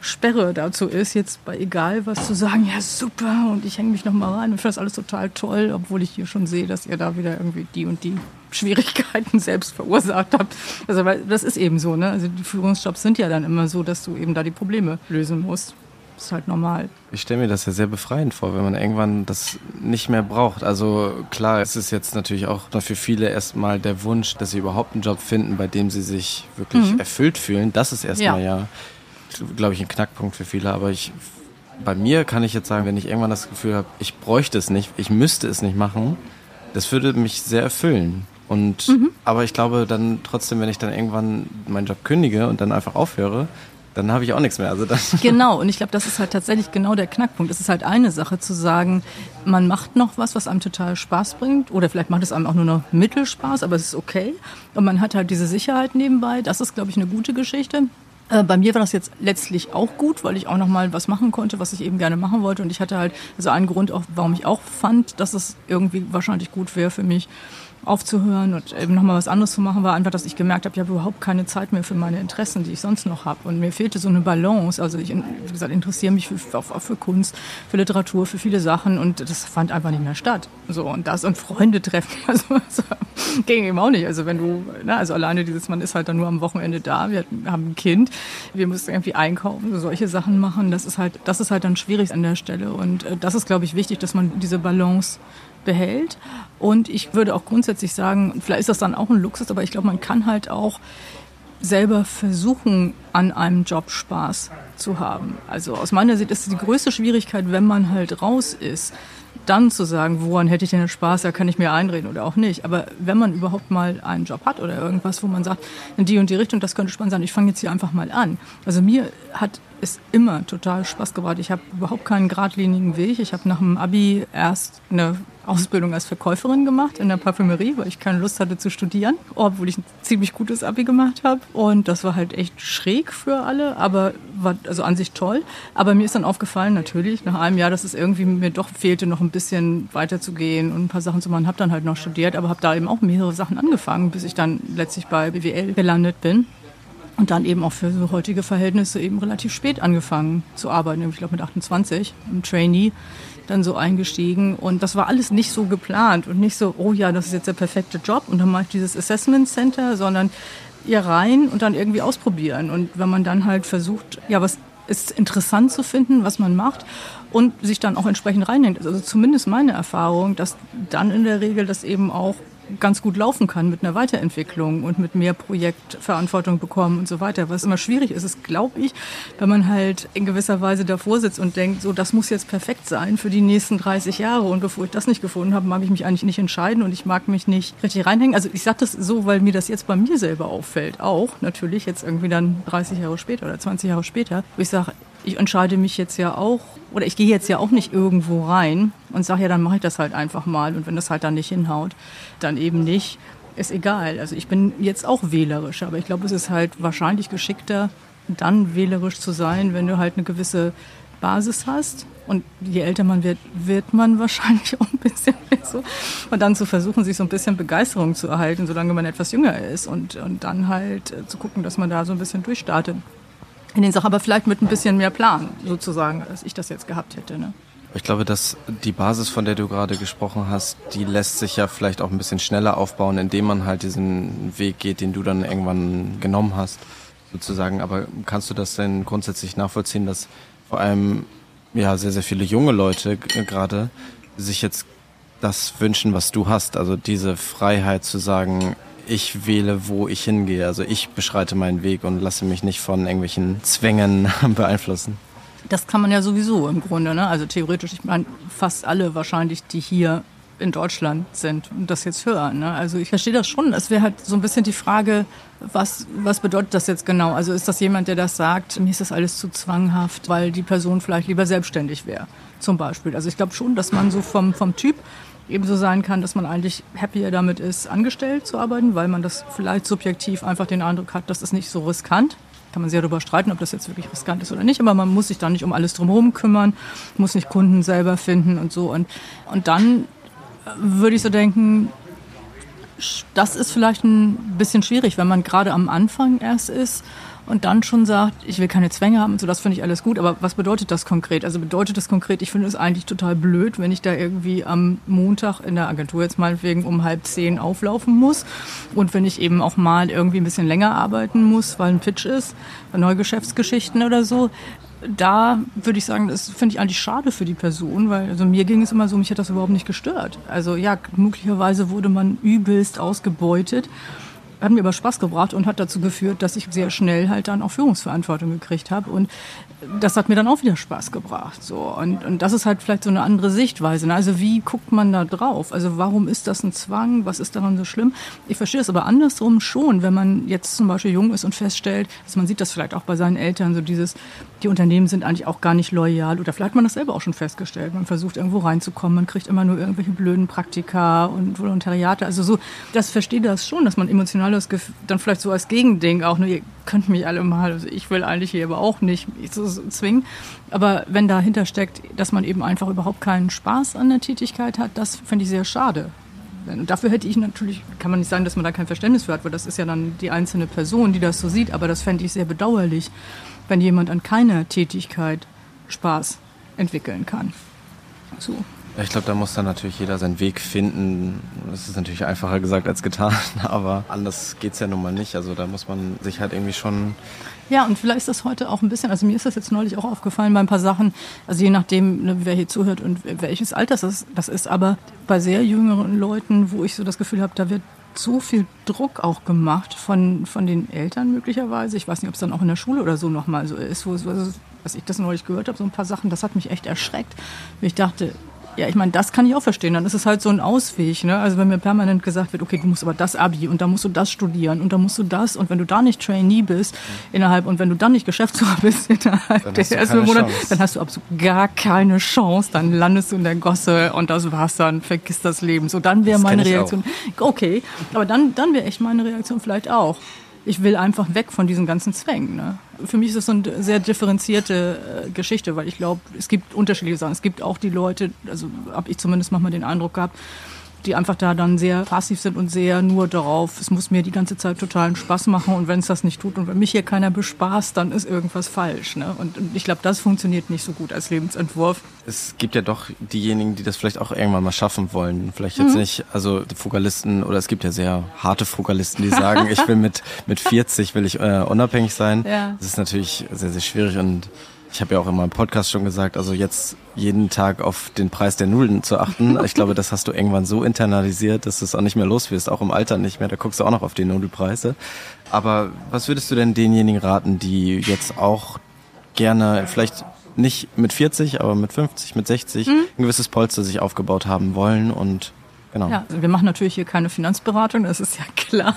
Speaker 2: Sperre dazu ist, jetzt bei egal was zu sagen, ja super und ich hänge mich noch mal rein und finde das alles total toll, obwohl ich hier schon sehe, dass ihr da wieder irgendwie die und die Schwierigkeiten selbst verursacht habt. Also weil das ist eben so, ne? Also die Führungsjobs sind ja dann immer so, dass du eben da die Probleme lösen musst. Das ist halt normal.
Speaker 1: Ich stelle mir das ja sehr befreiend vor, wenn man irgendwann das nicht mehr braucht. Also klar, es ist jetzt natürlich auch für viele erstmal der Wunsch, dass sie überhaupt einen Job finden, bei dem sie sich wirklich mhm. erfüllt fühlen. Das ist erstmal ja, ja glaube ich, ein Knackpunkt für viele. Aber ich, bei mir kann ich jetzt sagen, wenn ich irgendwann das Gefühl habe, ich bräuchte es nicht, ich müsste es nicht machen, das würde mich sehr erfüllen. Und, mhm. aber ich glaube dann trotzdem, wenn ich dann irgendwann meinen Job kündige und dann einfach aufhöre, dann habe ich auch nichts mehr. Also das
Speaker 2: genau, und ich glaube, das ist halt tatsächlich genau der Knackpunkt. Es ist halt eine Sache zu sagen, man macht noch was, was einem total Spaß bringt, oder vielleicht macht es einem auch nur noch Mittelspaß, aber es ist okay. Und man hat halt diese Sicherheit nebenbei. Das ist, glaube ich, eine gute Geschichte. Äh, bei mir war das jetzt letztlich auch gut, weil ich auch noch mal was machen konnte, was ich eben gerne machen wollte. Und ich hatte halt also einen Grund, auch, warum ich auch fand, dass es irgendwie wahrscheinlich gut wäre für mich, aufzuhören und eben nochmal was anderes zu machen, war einfach, dass ich gemerkt habe, ich habe überhaupt keine Zeit mehr für meine Interessen, die ich sonst noch habe. Und mir fehlte so eine Balance. Also ich, wie gesagt, interessiere mich für, auch für Kunst, für Literatur, für viele Sachen und das fand einfach nicht mehr statt. So und das und Freunde treffen, also so, ging eben auch nicht. Also wenn du, na, also alleine dieses, man ist halt dann nur am Wochenende da, wir haben ein Kind, wir müssen irgendwie einkaufen, solche Sachen machen, das ist halt, das ist halt dann schwierig an der Stelle und äh, das ist, glaube ich, wichtig, dass man diese Balance behält. Und ich würde auch grundsätzlich sagen, vielleicht ist das dann auch ein Luxus, aber ich glaube, man kann halt auch selber versuchen, an einem Job Spaß zu haben. Also aus meiner Sicht ist die größte Schwierigkeit, wenn man halt raus ist, dann zu sagen, woran hätte ich denn Spaß, da kann ich mir einreden oder auch nicht. Aber wenn man überhaupt mal einen Job hat oder irgendwas, wo man sagt, in die und die Richtung, das könnte spannend sein, ich fange jetzt hier einfach mal an. Also mir hat es immer total Spaß gebracht. Ich habe überhaupt keinen geradlinigen Weg. Ich habe nach dem Abi erst eine Ausbildung als Verkäuferin gemacht in der Parfümerie, weil ich keine Lust hatte zu studieren, obwohl ich ein ziemlich gutes Abi gemacht habe. Und das war halt echt schräg für alle, aber war also an sich toll. Aber mir ist dann aufgefallen, natürlich, nach einem Jahr, dass es irgendwie mir doch fehlte, noch ein bisschen weiterzugehen und ein paar Sachen zu machen. Habe dann halt noch studiert, aber habe da eben auch mehrere Sachen angefangen, bis ich dann letztlich bei BWL gelandet bin. Und dann eben auch für so heutige Verhältnisse eben relativ spät angefangen zu arbeiten, ich glaube mit 28 im Trainee dann so eingestiegen und das war alles nicht so geplant und nicht so, oh ja, das ist jetzt der perfekte Job und dann mache ich dieses Assessment Center, sondern ihr rein und dann irgendwie ausprobieren und wenn man dann halt versucht, ja, was ist interessant zu finden, was man macht und sich dann auch entsprechend reinhängt. Also zumindest meine Erfahrung, dass dann in der Regel das eben auch ganz gut laufen kann mit einer Weiterentwicklung und mit mehr Projektverantwortung bekommen und so weiter. Was immer schwierig ist, ist, glaube ich, wenn man halt in gewisser Weise davor sitzt und denkt, so, das muss jetzt perfekt sein für die nächsten 30 Jahre und bevor ich das nicht gefunden habe, mag ich mich eigentlich nicht entscheiden und ich mag mich nicht richtig reinhängen. Also ich sage das so, weil mir das jetzt bei mir selber auffällt, auch natürlich jetzt irgendwie dann 30 Jahre später oder 20 Jahre später, wo ich sage, ich entscheide mich jetzt ja auch, oder ich gehe jetzt ja auch nicht irgendwo rein und sage, ja, dann mache ich das halt einfach mal. Und wenn das halt dann nicht hinhaut, dann eben nicht. Ist egal. Also ich bin jetzt auch wählerisch, aber ich glaube, es ist halt wahrscheinlich geschickter, dann wählerisch zu sein, wenn du halt eine gewisse Basis hast. Und je älter man wird, wird man wahrscheinlich auch ein bisschen mehr so. Und dann zu versuchen, sich so ein bisschen Begeisterung zu erhalten, solange man etwas jünger ist. Und, und dann halt äh, zu gucken, dass man da so ein bisschen durchstartet in den Sachen, aber vielleicht mit ein bisschen mehr Plan sozusagen, als ich das jetzt gehabt hätte. Ne?
Speaker 1: Ich glaube, dass die Basis, von der du gerade gesprochen hast, die lässt sich ja vielleicht auch ein bisschen schneller aufbauen, indem man halt diesen Weg geht, den du dann irgendwann genommen hast, sozusagen. Aber kannst du das denn grundsätzlich nachvollziehen, dass vor allem ja sehr, sehr viele junge Leute gerade sich jetzt das wünschen, was du hast, also diese Freiheit zu sagen, ich wähle, wo ich hingehe. Also ich beschreite meinen Weg und lasse mich nicht von irgendwelchen Zwängen beeinflussen.
Speaker 2: Das kann man ja sowieso im Grunde. Ne? Also theoretisch, ich meine, fast alle wahrscheinlich, die hier in Deutschland sind und das jetzt hören. Ne? Also ich verstehe das schon. Es wäre halt so ein bisschen die Frage, was, was bedeutet das jetzt genau? Also ist das jemand, der das sagt, mir ist das alles zu zwanghaft, weil die Person vielleicht lieber selbstständig wäre, zum Beispiel. Also ich glaube schon, dass man so vom, vom Typ ebenso sein kann, dass man eigentlich happier damit ist, angestellt zu arbeiten, weil man das vielleicht subjektiv einfach den Eindruck hat, das ist nicht so riskant. Kann man sehr darüber streiten, ob das jetzt wirklich riskant ist oder nicht, aber man muss sich da nicht um alles drumherum kümmern, muss nicht Kunden selber finden und so. Und, und dann würde ich so denken, das ist vielleicht ein bisschen schwierig, wenn man gerade am Anfang erst ist und dann schon sagt, ich will keine Zwänge haben und so, das finde ich alles gut. Aber was bedeutet das konkret? Also bedeutet das konkret, ich finde es eigentlich total blöd, wenn ich da irgendwie am Montag in der Agentur jetzt meinetwegen um halb zehn auflaufen muss und wenn ich eben auch mal irgendwie ein bisschen länger arbeiten muss, weil ein Pitch ist, neue Geschäftsgeschichten oder so da würde ich sagen, das finde ich eigentlich schade für die Person, weil also mir ging es immer so, mich hat das überhaupt nicht gestört. Also ja, möglicherweise wurde man übelst ausgebeutet hat mir aber Spaß gebracht und hat dazu geführt, dass ich sehr schnell halt dann auch Führungsverantwortung gekriegt habe. Und das hat mir dann auch wieder Spaß gebracht. So. Und, und das ist halt vielleicht so eine andere Sichtweise. Ne? Also wie guckt man da drauf? Also warum ist das ein Zwang? Was ist daran so schlimm? Ich verstehe es aber andersrum schon, wenn man jetzt zum Beispiel jung ist und feststellt, dass man sieht das vielleicht auch bei seinen Eltern, so dieses, die Unternehmen sind eigentlich auch gar nicht loyal. Oder vielleicht hat man das selber auch schon festgestellt. Man versucht irgendwo reinzukommen, man kriegt immer nur irgendwelche blöden Praktika und Volontariate. Also so, das verstehe das schon, dass man emotional das Gefühl, dann vielleicht so als Gegending auch, nur ihr könnt mich alle mal, also ich will eigentlich hier aber auch nicht so, so zwingen. Aber wenn dahinter steckt, dass man eben einfach überhaupt keinen Spaß an der Tätigkeit hat, das finde ich sehr schade. Und dafür hätte ich natürlich, kann man nicht sagen, dass man da kein Verständnis für hat, weil das ist ja dann die einzelne Person, die das so sieht, aber das fände ich sehr bedauerlich, wenn jemand an keiner Tätigkeit Spaß entwickeln kann.
Speaker 1: So. Ich glaube, da muss dann natürlich jeder seinen Weg finden. Das ist natürlich einfacher gesagt als getan, aber anders geht es ja nun mal nicht. Also da muss man sich halt irgendwie schon.
Speaker 2: Ja, und vielleicht ist das heute auch ein bisschen, also mir ist das jetzt neulich auch aufgefallen bei ein paar Sachen, also je nachdem, ne, wer hier zuhört und welches Alter das, das ist, aber bei sehr jüngeren Leuten, wo ich so das Gefühl habe, da wird so viel Druck auch gemacht von, von den Eltern möglicherweise. Ich weiß nicht, ob es dann auch in der Schule oder so nochmal so ist, wo, was ich das neulich gehört habe, so ein paar Sachen, das hat mich echt erschreckt. Ich dachte, ja, ich meine, das kann ich auch verstehen. Dann ist es halt so ein Ausweg. Ne? Also wenn mir permanent gesagt wird, okay, du musst aber das Abi und dann musst du das studieren und dann musst du das und wenn du da nicht Trainee bist innerhalb und wenn du dann nicht Geschäftsführer bist innerhalb dann der ersten Monate, dann hast du absolut gar keine Chance. Dann landest du in der Gosse und das war's dann, vergiss das Leben. So, dann wäre meine Reaktion, okay, aber dann, dann wäre echt meine Reaktion vielleicht auch ich will einfach weg von diesen ganzen Zwängen. Ne? Für mich ist das so eine sehr differenzierte äh, Geschichte, weil ich glaube, es gibt unterschiedliche Sachen. Es gibt auch die Leute, also habe ich zumindest manchmal den Eindruck gehabt, die einfach da dann sehr passiv sind und sehr nur darauf, es muss mir die ganze Zeit totalen Spaß machen und wenn es das nicht tut und wenn mich hier keiner bespaßt, dann ist irgendwas falsch. Ne? Und, und ich glaube, das funktioniert nicht so gut als Lebensentwurf.
Speaker 1: Es gibt ja doch diejenigen, die das vielleicht auch irgendwann mal schaffen wollen. Vielleicht jetzt mhm. nicht, also Frugalisten oder es gibt ja sehr harte Frugalisten, die sagen, ich will mit, mit 40 will ich äh, unabhängig sein. Ja. Das ist natürlich sehr, sehr schwierig und ich habe ja auch in meinem Podcast schon gesagt, also jetzt jeden Tag auf den Preis der Nudeln zu achten. Ich glaube, das hast du irgendwann so internalisiert, dass du es auch nicht mehr los wirst, auch im Alter nicht mehr. Da guckst du auch noch auf die Nudelpreise. Aber was würdest du denn denjenigen raten, die jetzt auch gerne vielleicht nicht mit 40, aber mit 50, mit 60 mhm. ein gewisses Polster sich aufgebaut haben wollen und Genau.
Speaker 2: Ja, wir machen natürlich hier keine Finanzberatung, das ist ja klar.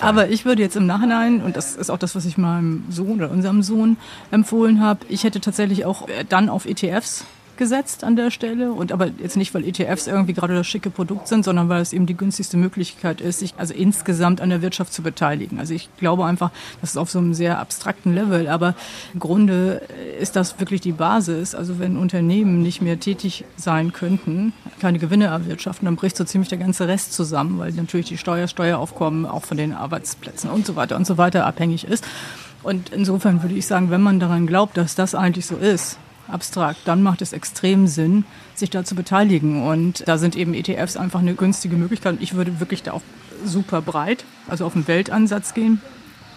Speaker 2: Aber ich würde jetzt im Nachhinein, und das ist auch das, was ich meinem Sohn oder unserem Sohn empfohlen habe, ich hätte tatsächlich auch dann auf ETFs gesetzt an der Stelle. Und aber jetzt nicht, weil ETFs irgendwie gerade das schicke Produkt sind, sondern weil es eben die günstigste Möglichkeit ist, sich also insgesamt an der Wirtschaft zu beteiligen. Also ich glaube einfach, das ist auf so einem sehr abstrakten Level, aber im Grunde ist das wirklich die Basis. Also wenn Unternehmen nicht mehr tätig sein könnten, keine Gewinne erwirtschaften, dann bricht so ziemlich der ganze Rest zusammen, weil natürlich die Steuer, Steueraufkommen auch von den Arbeitsplätzen und so weiter und so weiter abhängig ist. Und insofern würde ich sagen, wenn man daran glaubt, dass das eigentlich so ist, abstrakt, dann macht es extrem Sinn, sich da zu beteiligen. Und da sind eben ETFs einfach eine günstige Möglichkeit. Ich würde wirklich da auch super breit, also auf den Weltansatz gehen.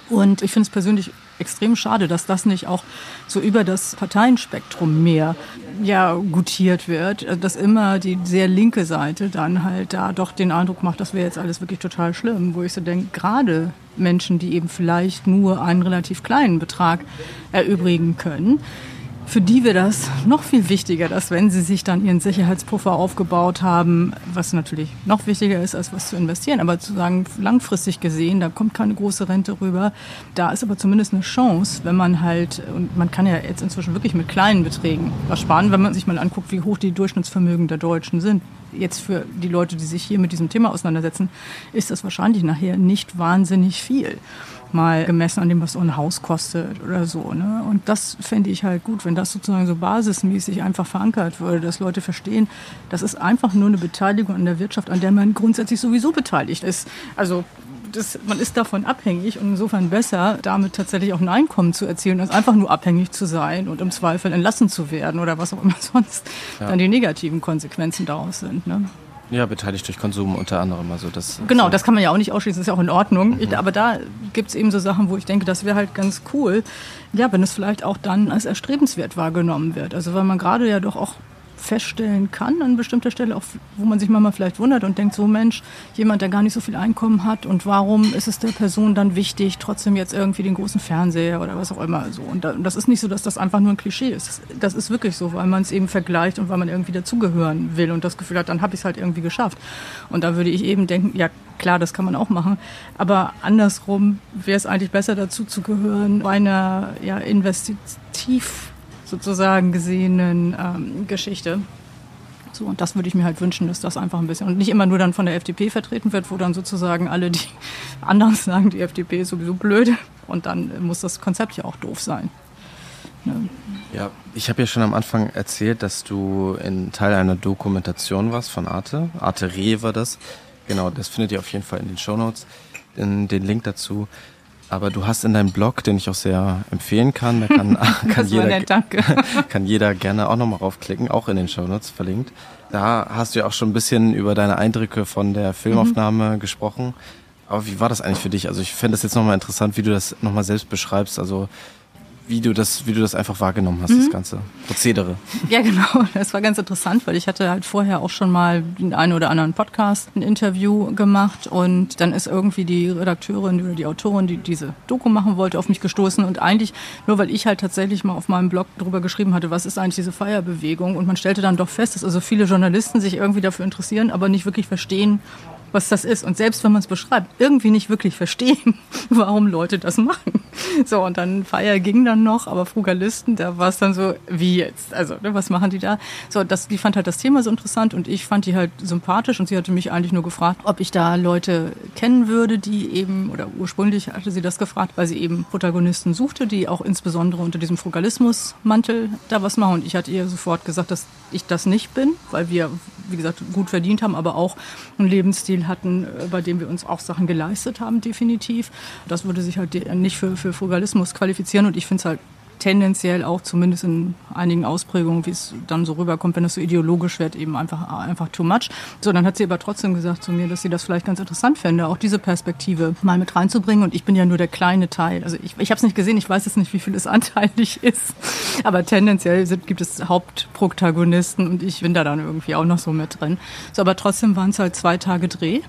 Speaker 2: Und ich finde es persönlich extrem schade, dass das nicht auch so über das Parteienspektrum mehr ja gutiert wird, dass immer die sehr linke Seite dann halt da doch den Eindruck macht, das wäre jetzt alles wirklich total schlimm, wo ich so denke, gerade Menschen, die eben vielleicht nur einen relativ kleinen Betrag erübrigen können, für die wäre das noch viel wichtiger, dass wenn sie sich dann ihren Sicherheitspuffer aufgebaut haben, was natürlich noch wichtiger ist, als was zu investieren, aber zu sagen, langfristig gesehen, da kommt keine große Rente rüber, da ist aber zumindest eine Chance, wenn man halt, und man kann ja jetzt inzwischen wirklich mit kleinen Beträgen was sparen, wenn man sich mal anguckt, wie hoch die Durchschnittsvermögen der Deutschen sind. Jetzt für die Leute, die sich hier mit diesem Thema auseinandersetzen, ist das wahrscheinlich nachher nicht wahnsinnig viel mal gemessen an dem, was so ein Haus kostet oder so. Ne? Und das fände ich halt gut, wenn das sozusagen so basismäßig einfach verankert würde, dass Leute verstehen, das ist einfach nur eine Beteiligung an der Wirtschaft, an der man grundsätzlich sowieso beteiligt ist. Also das, man ist davon abhängig und insofern besser, damit tatsächlich auch ein Einkommen zu erzielen, als einfach nur abhängig zu sein und im Zweifel entlassen zu werden oder was auch immer sonst ja. dann die negativen Konsequenzen daraus sind. Ne?
Speaker 1: Ja, beteiligt durch Konsum unter anderem. Also das
Speaker 2: genau, das kann man ja auch nicht ausschließen, das ist ja auch in Ordnung. Mhm. Ich, aber da gibt es eben so Sachen, wo ich denke, das wäre halt ganz cool, ja, wenn es vielleicht auch dann als erstrebenswert wahrgenommen wird. Also weil man gerade ja doch auch feststellen kann an bestimmter Stelle, auch wo man sich manchmal vielleicht wundert und denkt, so Mensch, jemand, der gar nicht so viel Einkommen hat und warum ist es der Person dann wichtig, trotzdem jetzt irgendwie den großen Fernseher oder was auch immer so. Und das ist nicht so, dass das einfach nur ein Klischee ist. Das ist wirklich so, weil man es eben vergleicht und weil man irgendwie dazugehören will und das Gefühl hat, dann habe ich es halt irgendwie geschafft. Und da würde ich eben denken, ja klar, das kann man auch machen, aber andersrum wäre es eigentlich besser dazu zu gehören, bei einer ja, investitiv sozusagen gesehenen ähm, Geschichte. So, und das würde ich mir halt wünschen, dass das einfach ein bisschen und nicht immer nur dann von der FDP vertreten wird, wo dann sozusagen alle die anderen sagen, die FDP ist sowieso blöd und dann muss das Konzept ja auch doof sein.
Speaker 1: Ne? Ja, ich habe ja schon am Anfang erzählt, dass du in Teil einer Dokumentation warst von Arte. Arte Re war das. Genau, das findet ihr auf jeden Fall in den Show Notes, den Link dazu. Aber du hast in deinem Blog, den ich auch sehr empfehlen kann, da kann, kann, jeder, nett, kann jeder gerne auch nochmal raufklicken, auch in den Shownotes verlinkt. Da hast du ja auch schon ein bisschen über deine Eindrücke von der Filmaufnahme mhm. gesprochen. Aber wie war das eigentlich für dich? Also ich fände das jetzt nochmal interessant, wie du das nochmal selbst beschreibst. Also wie du das, wie du das einfach wahrgenommen hast, mhm. das ganze Prozedere.
Speaker 2: Ja, genau. Das war ganz interessant, weil ich hatte halt vorher auch schon mal den einen oder anderen Podcast, ein Interview gemacht und dann ist irgendwie die Redakteurin oder die Autorin, die diese Doku machen wollte, auf mich gestoßen und eigentlich nur, weil ich halt tatsächlich mal auf meinem Blog darüber geschrieben hatte, was ist eigentlich diese Feierbewegung und man stellte dann doch fest, dass also viele Journalisten sich irgendwie dafür interessieren, aber nicht wirklich verstehen, was das ist. Und selbst wenn man es beschreibt, irgendwie nicht wirklich verstehen, warum Leute das machen. So, und dann Feier ging dann noch, aber Frugalisten, da war es dann so, wie jetzt? Also, ne, was machen die da? So, das, die fand halt das Thema so interessant und ich fand die halt sympathisch und sie hatte mich eigentlich nur gefragt, ob ich da Leute kennen würde, die eben, oder ursprünglich hatte sie das gefragt, weil sie eben Protagonisten suchte, die auch insbesondere unter diesem Frugalismus-Mantel da was machen. Und ich hatte ihr sofort gesagt, dass ich das nicht bin, weil wir, wie gesagt, gut verdient haben, aber auch einen Lebensstil hatten, äh, bei dem wir uns auch Sachen geleistet haben, definitiv. Das würde sich halt nicht für, für Frugalismus qualifizieren und ich finde es halt tendenziell auch zumindest in einigen Ausprägungen, wie es dann so rüberkommt, wenn es so ideologisch wird, eben einfach, einfach too much. So, dann hat sie aber trotzdem gesagt zu mir, dass sie das vielleicht ganz interessant fände, auch diese Perspektive mal mit reinzubringen. Und ich bin ja nur der kleine Teil. Also ich, ich habe es nicht gesehen, ich weiß jetzt nicht, wie viel es anteilig ist. Aber tendenziell sind, gibt es Hauptprotagonisten und ich bin da dann irgendwie auch noch so mit drin. So, aber trotzdem waren es halt zwei Tage Dreh.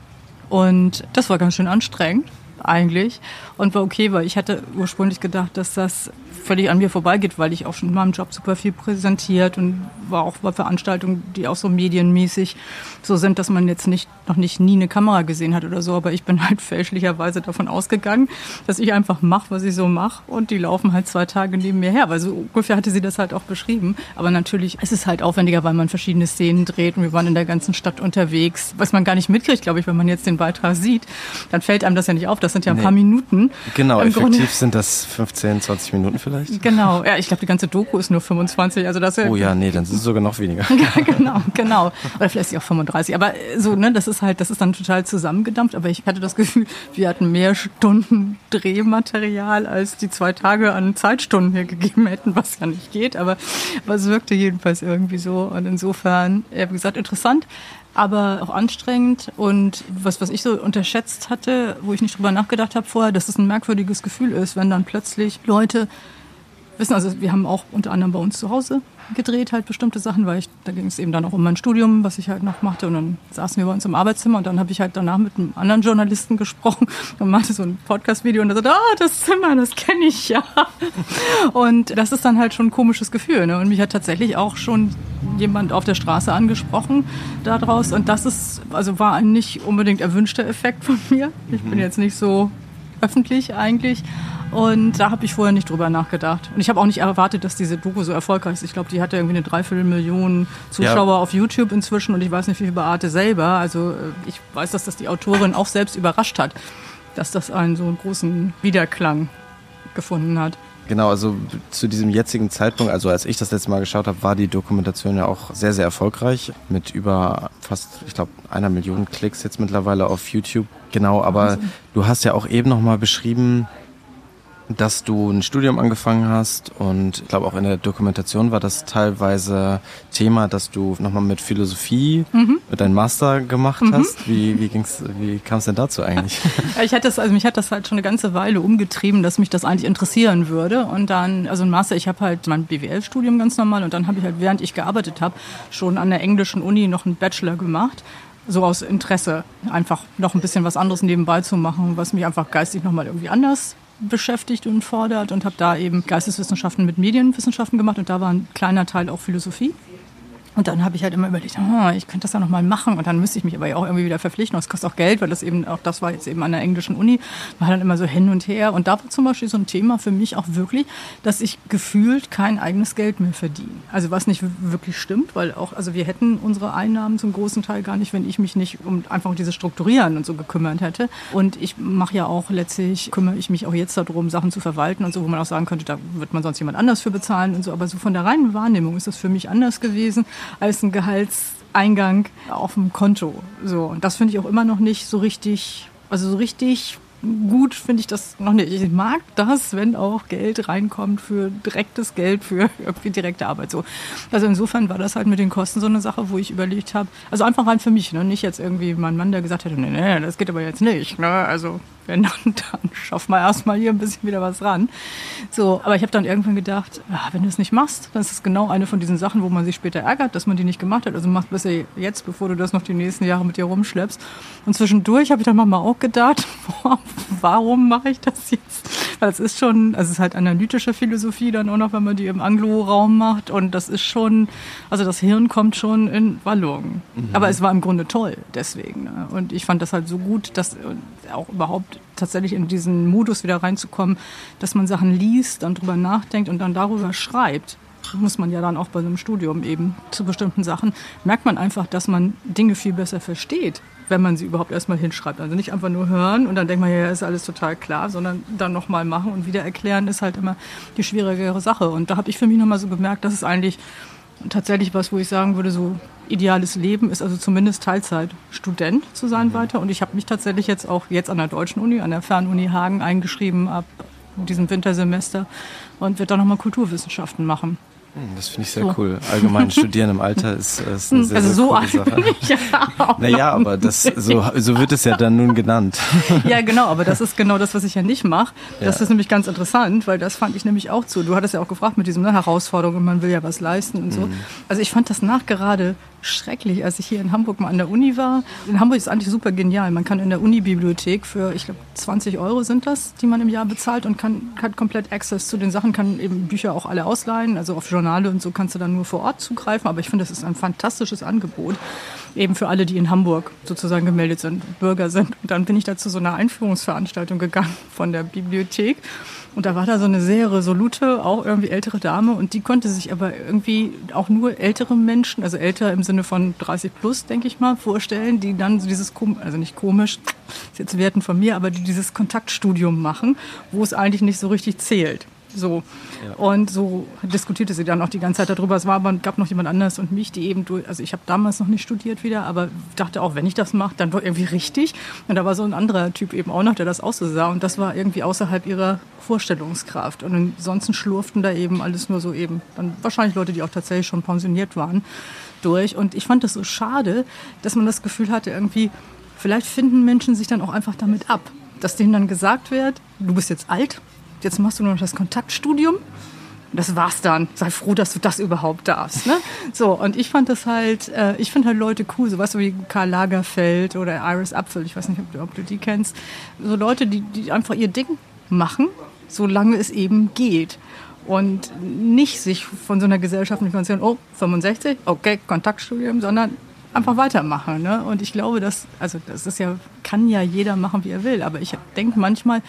Speaker 2: Und das war ganz schön anstrengend eigentlich und war okay, weil ich hatte ursprünglich gedacht, dass das völlig an mir vorbeigeht, weil ich auch schon in meinem Job super viel präsentiert und war auch bei Veranstaltungen, die auch so medienmäßig so sind, dass man jetzt nicht noch nicht nie eine Kamera gesehen hat oder so, aber ich bin halt fälschlicherweise davon ausgegangen, dass ich einfach mache, was ich so mache und die laufen halt zwei Tage neben mir her, weil so ungefähr hatte sie das halt auch beschrieben. Aber natürlich ist es halt aufwendiger, weil man verschiedene Szenen dreht und wir waren in der ganzen Stadt unterwegs, was man gar nicht mitkriegt, glaube ich, wenn man jetzt den Beitrag sieht, dann fällt einem das ja nicht auf, das sind ja ein nee. paar Minuten.
Speaker 1: Genau, Im effektiv Grunde. sind das 15, 20 Minuten vielleicht.
Speaker 2: Genau, ja, ich glaube, die ganze Doku ist nur 25, also das
Speaker 1: Oh ja, nee, dann sind es sogar noch weniger.
Speaker 2: genau, genau. Oder vielleicht auch 35, aber so, ne, das ist halt, das ist dann total zusammengedampft, aber ich hatte das Gefühl, wir hatten mehr Stunden Drehmaterial, als die zwei Tage an Zeitstunden hier gegeben hätten, was ja nicht geht, aber, aber es wirkte jedenfalls irgendwie so und insofern, ja, wie gesagt, interessant aber auch anstrengend. Und was, was ich so unterschätzt hatte, wo ich nicht drüber nachgedacht habe vorher, dass es ein merkwürdiges Gefühl ist, wenn dann plötzlich Leute wissen, also wir haben auch unter anderem bei uns zu Hause gedreht, halt bestimmte Sachen, weil ich, da ging es eben dann auch um mein Studium, was ich halt noch machte. Und dann saßen wir bei uns im Arbeitszimmer und dann habe ich halt danach mit einem anderen Journalisten gesprochen und machte so ein Podcast-Video und er sagte, ah, das Zimmer, das kenne ich ja. Und das ist dann halt schon ein komisches Gefühl. Ne? Und mich hat tatsächlich auch schon jemand auf der Straße angesprochen daraus. Und das ist, also war ein nicht unbedingt erwünschter Effekt von mir. Ich bin mhm. jetzt nicht so öffentlich eigentlich. Und da habe ich vorher nicht drüber nachgedacht. Und ich habe auch nicht erwartet, dass diese Doku so erfolgreich ist. Ich glaube, die hatte irgendwie eine Dreiviertelmillion Zuschauer ja. auf YouTube inzwischen und ich weiß nicht, wie viel über Arte selber. Also äh, ich weiß, dass das die Autorin auch selbst überrascht hat, dass das einen so einen großen Wiederklang gefunden hat.
Speaker 1: Genau, also zu diesem jetzigen Zeitpunkt, also als ich das letzte Mal geschaut habe, war die Dokumentation ja auch sehr, sehr erfolgreich mit über fast, ich glaube, einer Million Klicks jetzt mittlerweile auf YouTube. Genau, aber du hast ja auch eben nochmal beschrieben, dass du ein Studium angefangen hast und ich glaube auch in der Dokumentation war das teilweise Thema, dass du nochmal mit Philosophie mhm. mit deinem Master gemacht mhm. hast. Wie, wie ging's, wie kam es denn dazu eigentlich?
Speaker 2: ich hatte das, also mich hat das halt schon eine ganze Weile umgetrieben, dass mich das eigentlich interessieren würde und dann, also ein Master, ich habe halt mein BWL-Studium ganz normal und dann habe ich halt, während ich gearbeitet habe, schon an der englischen Uni noch einen Bachelor gemacht so aus Interesse, einfach noch ein bisschen was anderes nebenbei zu machen, was mich einfach geistig nochmal irgendwie anders beschäftigt und fordert und habe da eben Geisteswissenschaften mit Medienwissenschaften gemacht und da war ein kleiner Teil auch Philosophie. Und dann habe ich halt immer überlegt, oh, ich könnte das ja nochmal machen. Und dann müsste ich mich aber ja auch irgendwie wieder verpflichten. Es kostet auch Geld, weil das eben auch, das war jetzt eben an der englischen Uni, war dann immer so hin und her. Und da war zum Beispiel so ein Thema für mich auch wirklich, dass ich gefühlt kein eigenes Geld mehr verdiene. Also was nicht wirklich stimmt, weil auch, also wir hätten unsere Einnahmen zum großen Teil gar nicht, wenn ich mich nicht um einfach um dieses Strukturieren und so gekümmert hätte. Und ich mache ja auch letztlich, kümmere ich mich auch jetzt darum, Sachen zu verwalten und so, wo man auch sagen könnte, da wird man sonst jemand anders für bezahlen und so. Aber so von der reinen Wahrnehmung ist das für mich anders gewesen als ein Gehaltseingang auf dem Konto. So, und das finde ich auch immer noch nicht so richtig, also so richtig gut finde ich das noch nicht. Ich mag das, wenn auch Geld reinkommt für direktes Geld für irgendwie direkte Arbeit. So. Also insofern war das halt mit den Kosten so eine Sache, wo ich überlegt habe, also einfach rein für mich, ne? nicht jetzt irgendwie mein Mann, der gesagt hätte, nee, nee, das geht aber jetzt nicht. Ne? Also wenn dann, dann schaff mal erstmal hier ein bisschen wieder was ran. So, aber ich habe dann irgendwann gedacht, ach, wenn du es nicht machst, dann ist es genau eine von diesen Sachen, wo man sich später ärgert, dass man die nicht gemacht hat. Also mach besser jetzt, bevor du das noch die nächsten Jahre mit dir rumschleppst. Und zwischendurch habe ich dann mal auch gedacht, boah, warum mache ich das jetzt? Weil es ist schon, also es ist halt analytische Philosophie dann auch noch, wenn man die im Anglo-Raum macht. Und das ist schon, also das Hirn kommt schon in Wallung. Mhm. Aber es war im Grunde toll, deswegen. Ne? Und ich fand das halt so gut, dass auch überhaupt tatsächlich in diesen Modus wieder reinzukommen, dass man Sachen liest, dann drüber nachdenkt und dann darüber schreibt muss man ja dann auch bei einem Studium eben zu bestimmten Sachen, merkt man einfach, dass man Dinge viel besser versteht, wenn man sie überhaupt erstmal hinschreibt. Also nicht einfach nur hören und dann denkt man, ja, ist alles total klar, sondern dann nochmal machen und wieder erklären ist halt immer die schwierigere Sache. Und da habe ich für mich nochmal so gemerkt, dass es eigentlich tatsächlich was, wo ich sagen würde, so ideales Leben ist also zumindest Teilzeit Student zu sein mhm. weiter. Und ich habe mich tatsächlich jetzt auch jetzt an der Deutschen Uni, an der Fernuni Hagen eingeschrieben ab diesem Wintersemester und werde da nochmal Kulturwissenschaften machen.
Speaker 1: Hm, das finde ich sehr so. cool. Allgemein studieren im Alter ist, ist eine hm, sehr,
Speaker 2: also
Speaker 1: sehr
Speaker 2: so
Speaker 1: coole Sache.
Speaker 2: Ich, ja,
Speaker 1: naja, aber das, so, so wird es ja dann nun genannt.
Speaker 2: Ja, genau, aber das ist genau das, was ich ja nicht mache. Das ja. ist nämlich ganz interessant, weil das fand ich nämlich auch zu. Du hattest ja auch gefragt mit diesem ne, Herausforderung, man will ja was leisten und so. Mhm. Also ich fand das nachgerade schrecklich, als ich hier in Hamburg mal an der Uni war. In Hamburg ist eigentlich super genial. Man kann in der Uni-Bibliothek für, ich glaube, 20 Euro sind das, die man im Jahr bezahlt und kann, hat komplett Access zu den Sachen, kann eben Bücher auch alle ausleihen. Also auf Journale und so kannst du dann nur vor Ort zugreifen. Aber ich finde, das ist ein fantastisches Angebot. Eben für alle, die in Hamburg sozusagen gemeldet sind, Bürger sind. Und dann bin ich da zu so einer Einführungsveranstaltung gegangen von der Bibliothek. Und da war da so eine sehr resolute, auch irgendwie ältere Dame und die konnte sich aber irgendwie auch nur ältere Menschen, also älter im Sinne von 30 plus, denke ich mal, vorstellen, die dann so dieses, also nicht komisch, ist jetzt Werten von mir, aber die dieses Kontaktstudium machen, wo es eigentlich nicht so richtig zählt. So. Ja. Und so diskutierte sie dann auch die ganze Zeit darüber. Es war aber, gab noch jemand anders und mich, die eben durch, also ich habe damals noch nicht studiert wieder, aber dachte auch, wenn ich das mache, dann wird irgendwie richtig. Und da war so ein anderer Typ eben auch noch, der das auch so sah. Und das war irgendwie außerhalb ihrer Vorstellungskraft. Und ansonsten schlurften da eben alles nur so eben, dann wahrscheinlich Leute, die auch tatsächlich schon pensioniert waren, durch. Und ich fand das so schade, dass man das Gefühl hatte, irgendwie, vielleicht finden Menschen sich dann auch einfach damit ab. Dass denen dann gesagt wird, du bist jetzt alt, jetzt machst du nur noch das Kontaktstudium das war's dann. Sei froh, dass du das überhaupt darfst. Ne? So, und ich fand das halt, äh, ich finde halt Leute cool, so wie Karl Lagerfeld oder Iris Apfel, ich weiß nicht, ob du, ob du die kennst. So Leute, die, die einfach ihr Ding machen, solange es eben geht. Und nicht sich von so einer gesellschaftlichen Konzern, oh, 65, okay, Kontaktstudium, sondern einfach weitermachen. Ne? Und ich glaube, dass, also das ist ja, kann ja jeder machen, wie er will. Aber ich denke manchmal,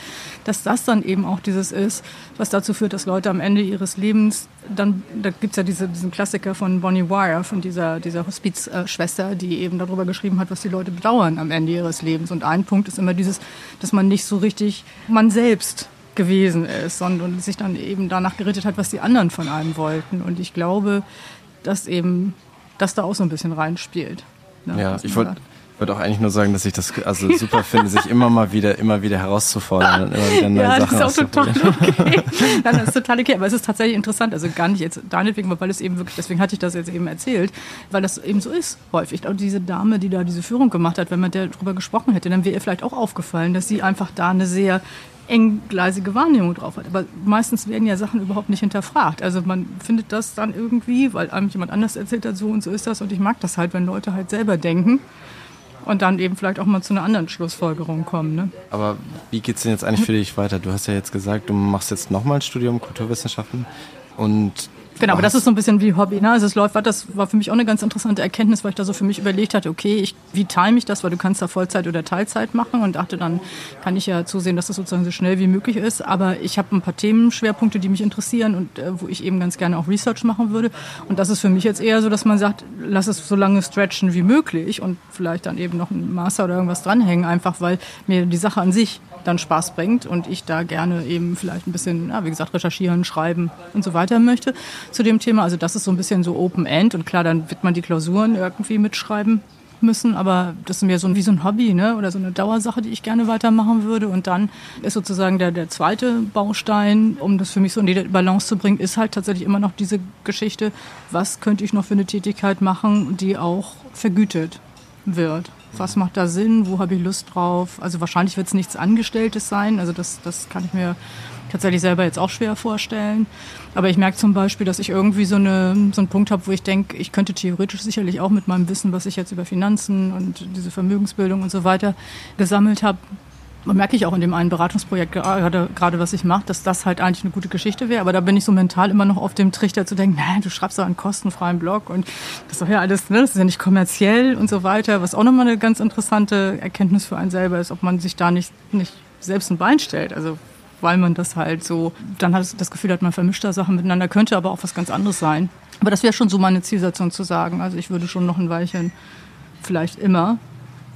Speaker 2: dass das dann eben auch dieses ist, was dazu führt, dass Leute am Ende ihres Lebens dann, da gibt's ja diese, diesen Klassiker von Bonnie Wire, von dieser, dieser Hospizschwester, die eben darüber geschrieben hat, was die Leute bedauern am Ende ihres Lebens. Und ein Punkt ist immer dieses, dass man nicht so richtig man selbst gewesen ist, sondern sich dann eben danach gerettet hat, was die anderen von einem wollten. Und ich glaube, dass eben das da auch so ein bisschen reinspielt.
Speaker 1: Ne, ja, ich wollte wollte auch eigentlich nur sagen, dass ich das also super finde, sich immer mal wieder, immer wieder herauszufordern und immer wieder neue ja, Sachen
Speaker 2: das ist auch total okay. Nein, das ist total okay, aber es ist tatsächlich interessant, also gar nicht jetzt deinetwegen, weil es eben wirklich, deswegen hatte ich das jetzt eben erzählt, weil das eben so ist, häufig. Und diese Dame, die da diese Führung gemacht hat, wenn man der drüber gesprochen hätte, dann wäre ihr vielleicht auch aufgefallen, dass sie einfach da eine sehr enggleisige Wahrnehmung drauf hat. Aber meistens werden ja Sachen überhaupt nicht hinterfragt. Also man findet das dann irgendwie, weil einem jemand anders erzählt hat, so und so ist das. Und ich mag das halt, wenn Leute halt selber denken und dann eben vielleicht auch mal zu einer anderen Schlussfolgerung kommen. Ne?
Speaker 1: Aber wie geht es denn jetzt eigentlich für dich weiter? Du hast ja jetzt gesagt, du machst jetzt nochmal ein Studium Kulturwissenschaften und
Speaker 2: Genau, aber das ist so ein bisschen wie Hobby. Ne? Also es läuft, das war für mich auch eine ganz interessante Erkenntnis, weil ich da so für mich überlegt hatte, okay, ich, wie time ich das, weil du kannst da Vollzeit oder Teilzeit machen und dachte, dann kann ich ja zusehen, dass das sozusagen so schnell wie möglich ist. Aber ich habe ein paar Themenschwerpunkte, die mich interessieren und äh, wo ich eben ganz gerne auch Research machen würde. Und das ist für mich jetzt eher so, dass man sagt, lass es so lange stretchen wie möglich und vielleicht dann eben noch ein Master oder irgendwas dranhängen, einfach weil mir die Sache an sich dann Spaß bringt und ich da gerne eben vielleicht ein bisschen, ja, wie gesagt, recherchieren, schreiben und so weiter möchte zu dem Thema. Also das ist so ein bisschen so Open-End und klar, dann wird man die Klausuren irgendwie mitschreiben müssen, aber das ist mir so wie so ein Hobby, ne? Oder so eine Dauersache, die ich gerne weitermachen würde. Und dann ist sozusagen der, der zweite Baustein, um das für mich so in die Balance zu bringen, ist halt tatsächlich immer noch diese Geschichte, was könnte ich noch für eine Tätigkeit machen, die auch vergütet wird was macht da Sinn, wo habe ich Lust drauf. Also wahrscheinlich wird es nichts Angestelltes sein, also das, das kann ich mir tatsächlich selber jetzt auch schwer vorstellen. Aber ich merke zum Beispiel, dass ich irgendwie so, eine, so einen Punkt habe, wo ich denke, ich könnte theoretisch sicherlich auch mit meinem Wissen, was ich jetzt über Finanzen und diese Vermögensbildung und so weiter gesammelt habe, merke ich auch in dem einen Beratungsprojekt gerade, gerade was ich mache, dass das halt eigentlich eine gute Geschichte wäre. Aber da bin ich so mental immer noch auf dem Trichter zu denken, nein, du schreibst doch einen kostenfreien Blog und das ist doch ja alles, ne, das ist ja nicht kommerziell und so weiter. Was auch nochmal eine ganz interessante Erkenntnis für einen selber ist, ob man sich da nicht, nicht selbst ein Bein stellt. Also weil man das halt so, dann hat das Gefühl hat, man vermischt da Sachen miteinander, könnte aber auch was ganz anderes sein. Aber das wäre schon so meine Zielsetzung zu sagen. Also ich würde schon noch ein Weilchen vielleicht immer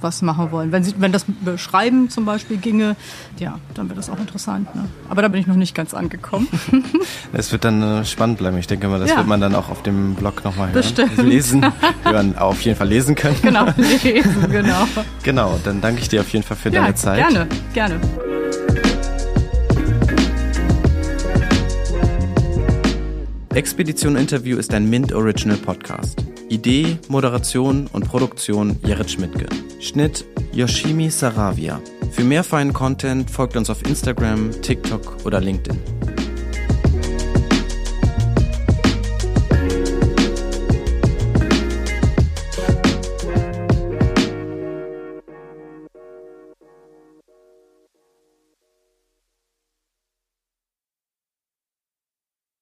Speaker 2: was machen wollen. Wenn, sie, wenn das Beschreiben zum Beispiel ginge, ja, dann wäre das auch interessant. Ne? Aber da bin ich noch nicht ganz angekommen.
Speaker 1: Es wird dann äh, spannend bleiben. Ich denke mal, das ja. wird man dann auch auf dem Blog nochmal hören.
Speaker 2: Bestimmt.
Speaker 1: Lesen, hören, auf jeden Fall lesen können.
Speaker 2: Genau, lesen, genau.
Speaker 1: genau, dann danke ich dir auf jeden Fall für ja, deine Zeit.
Speaker 2: Gerne, gerne.
Speaker 1: Expedition Interview ist ein Mint Original Podcast. Idee, Moderation und Produktion Jerit Schmidtke. Schnitt Yoshimi Saravia. Für mehr feinen Content folgt uns auf Instagram, TikTok oder LinkedIn.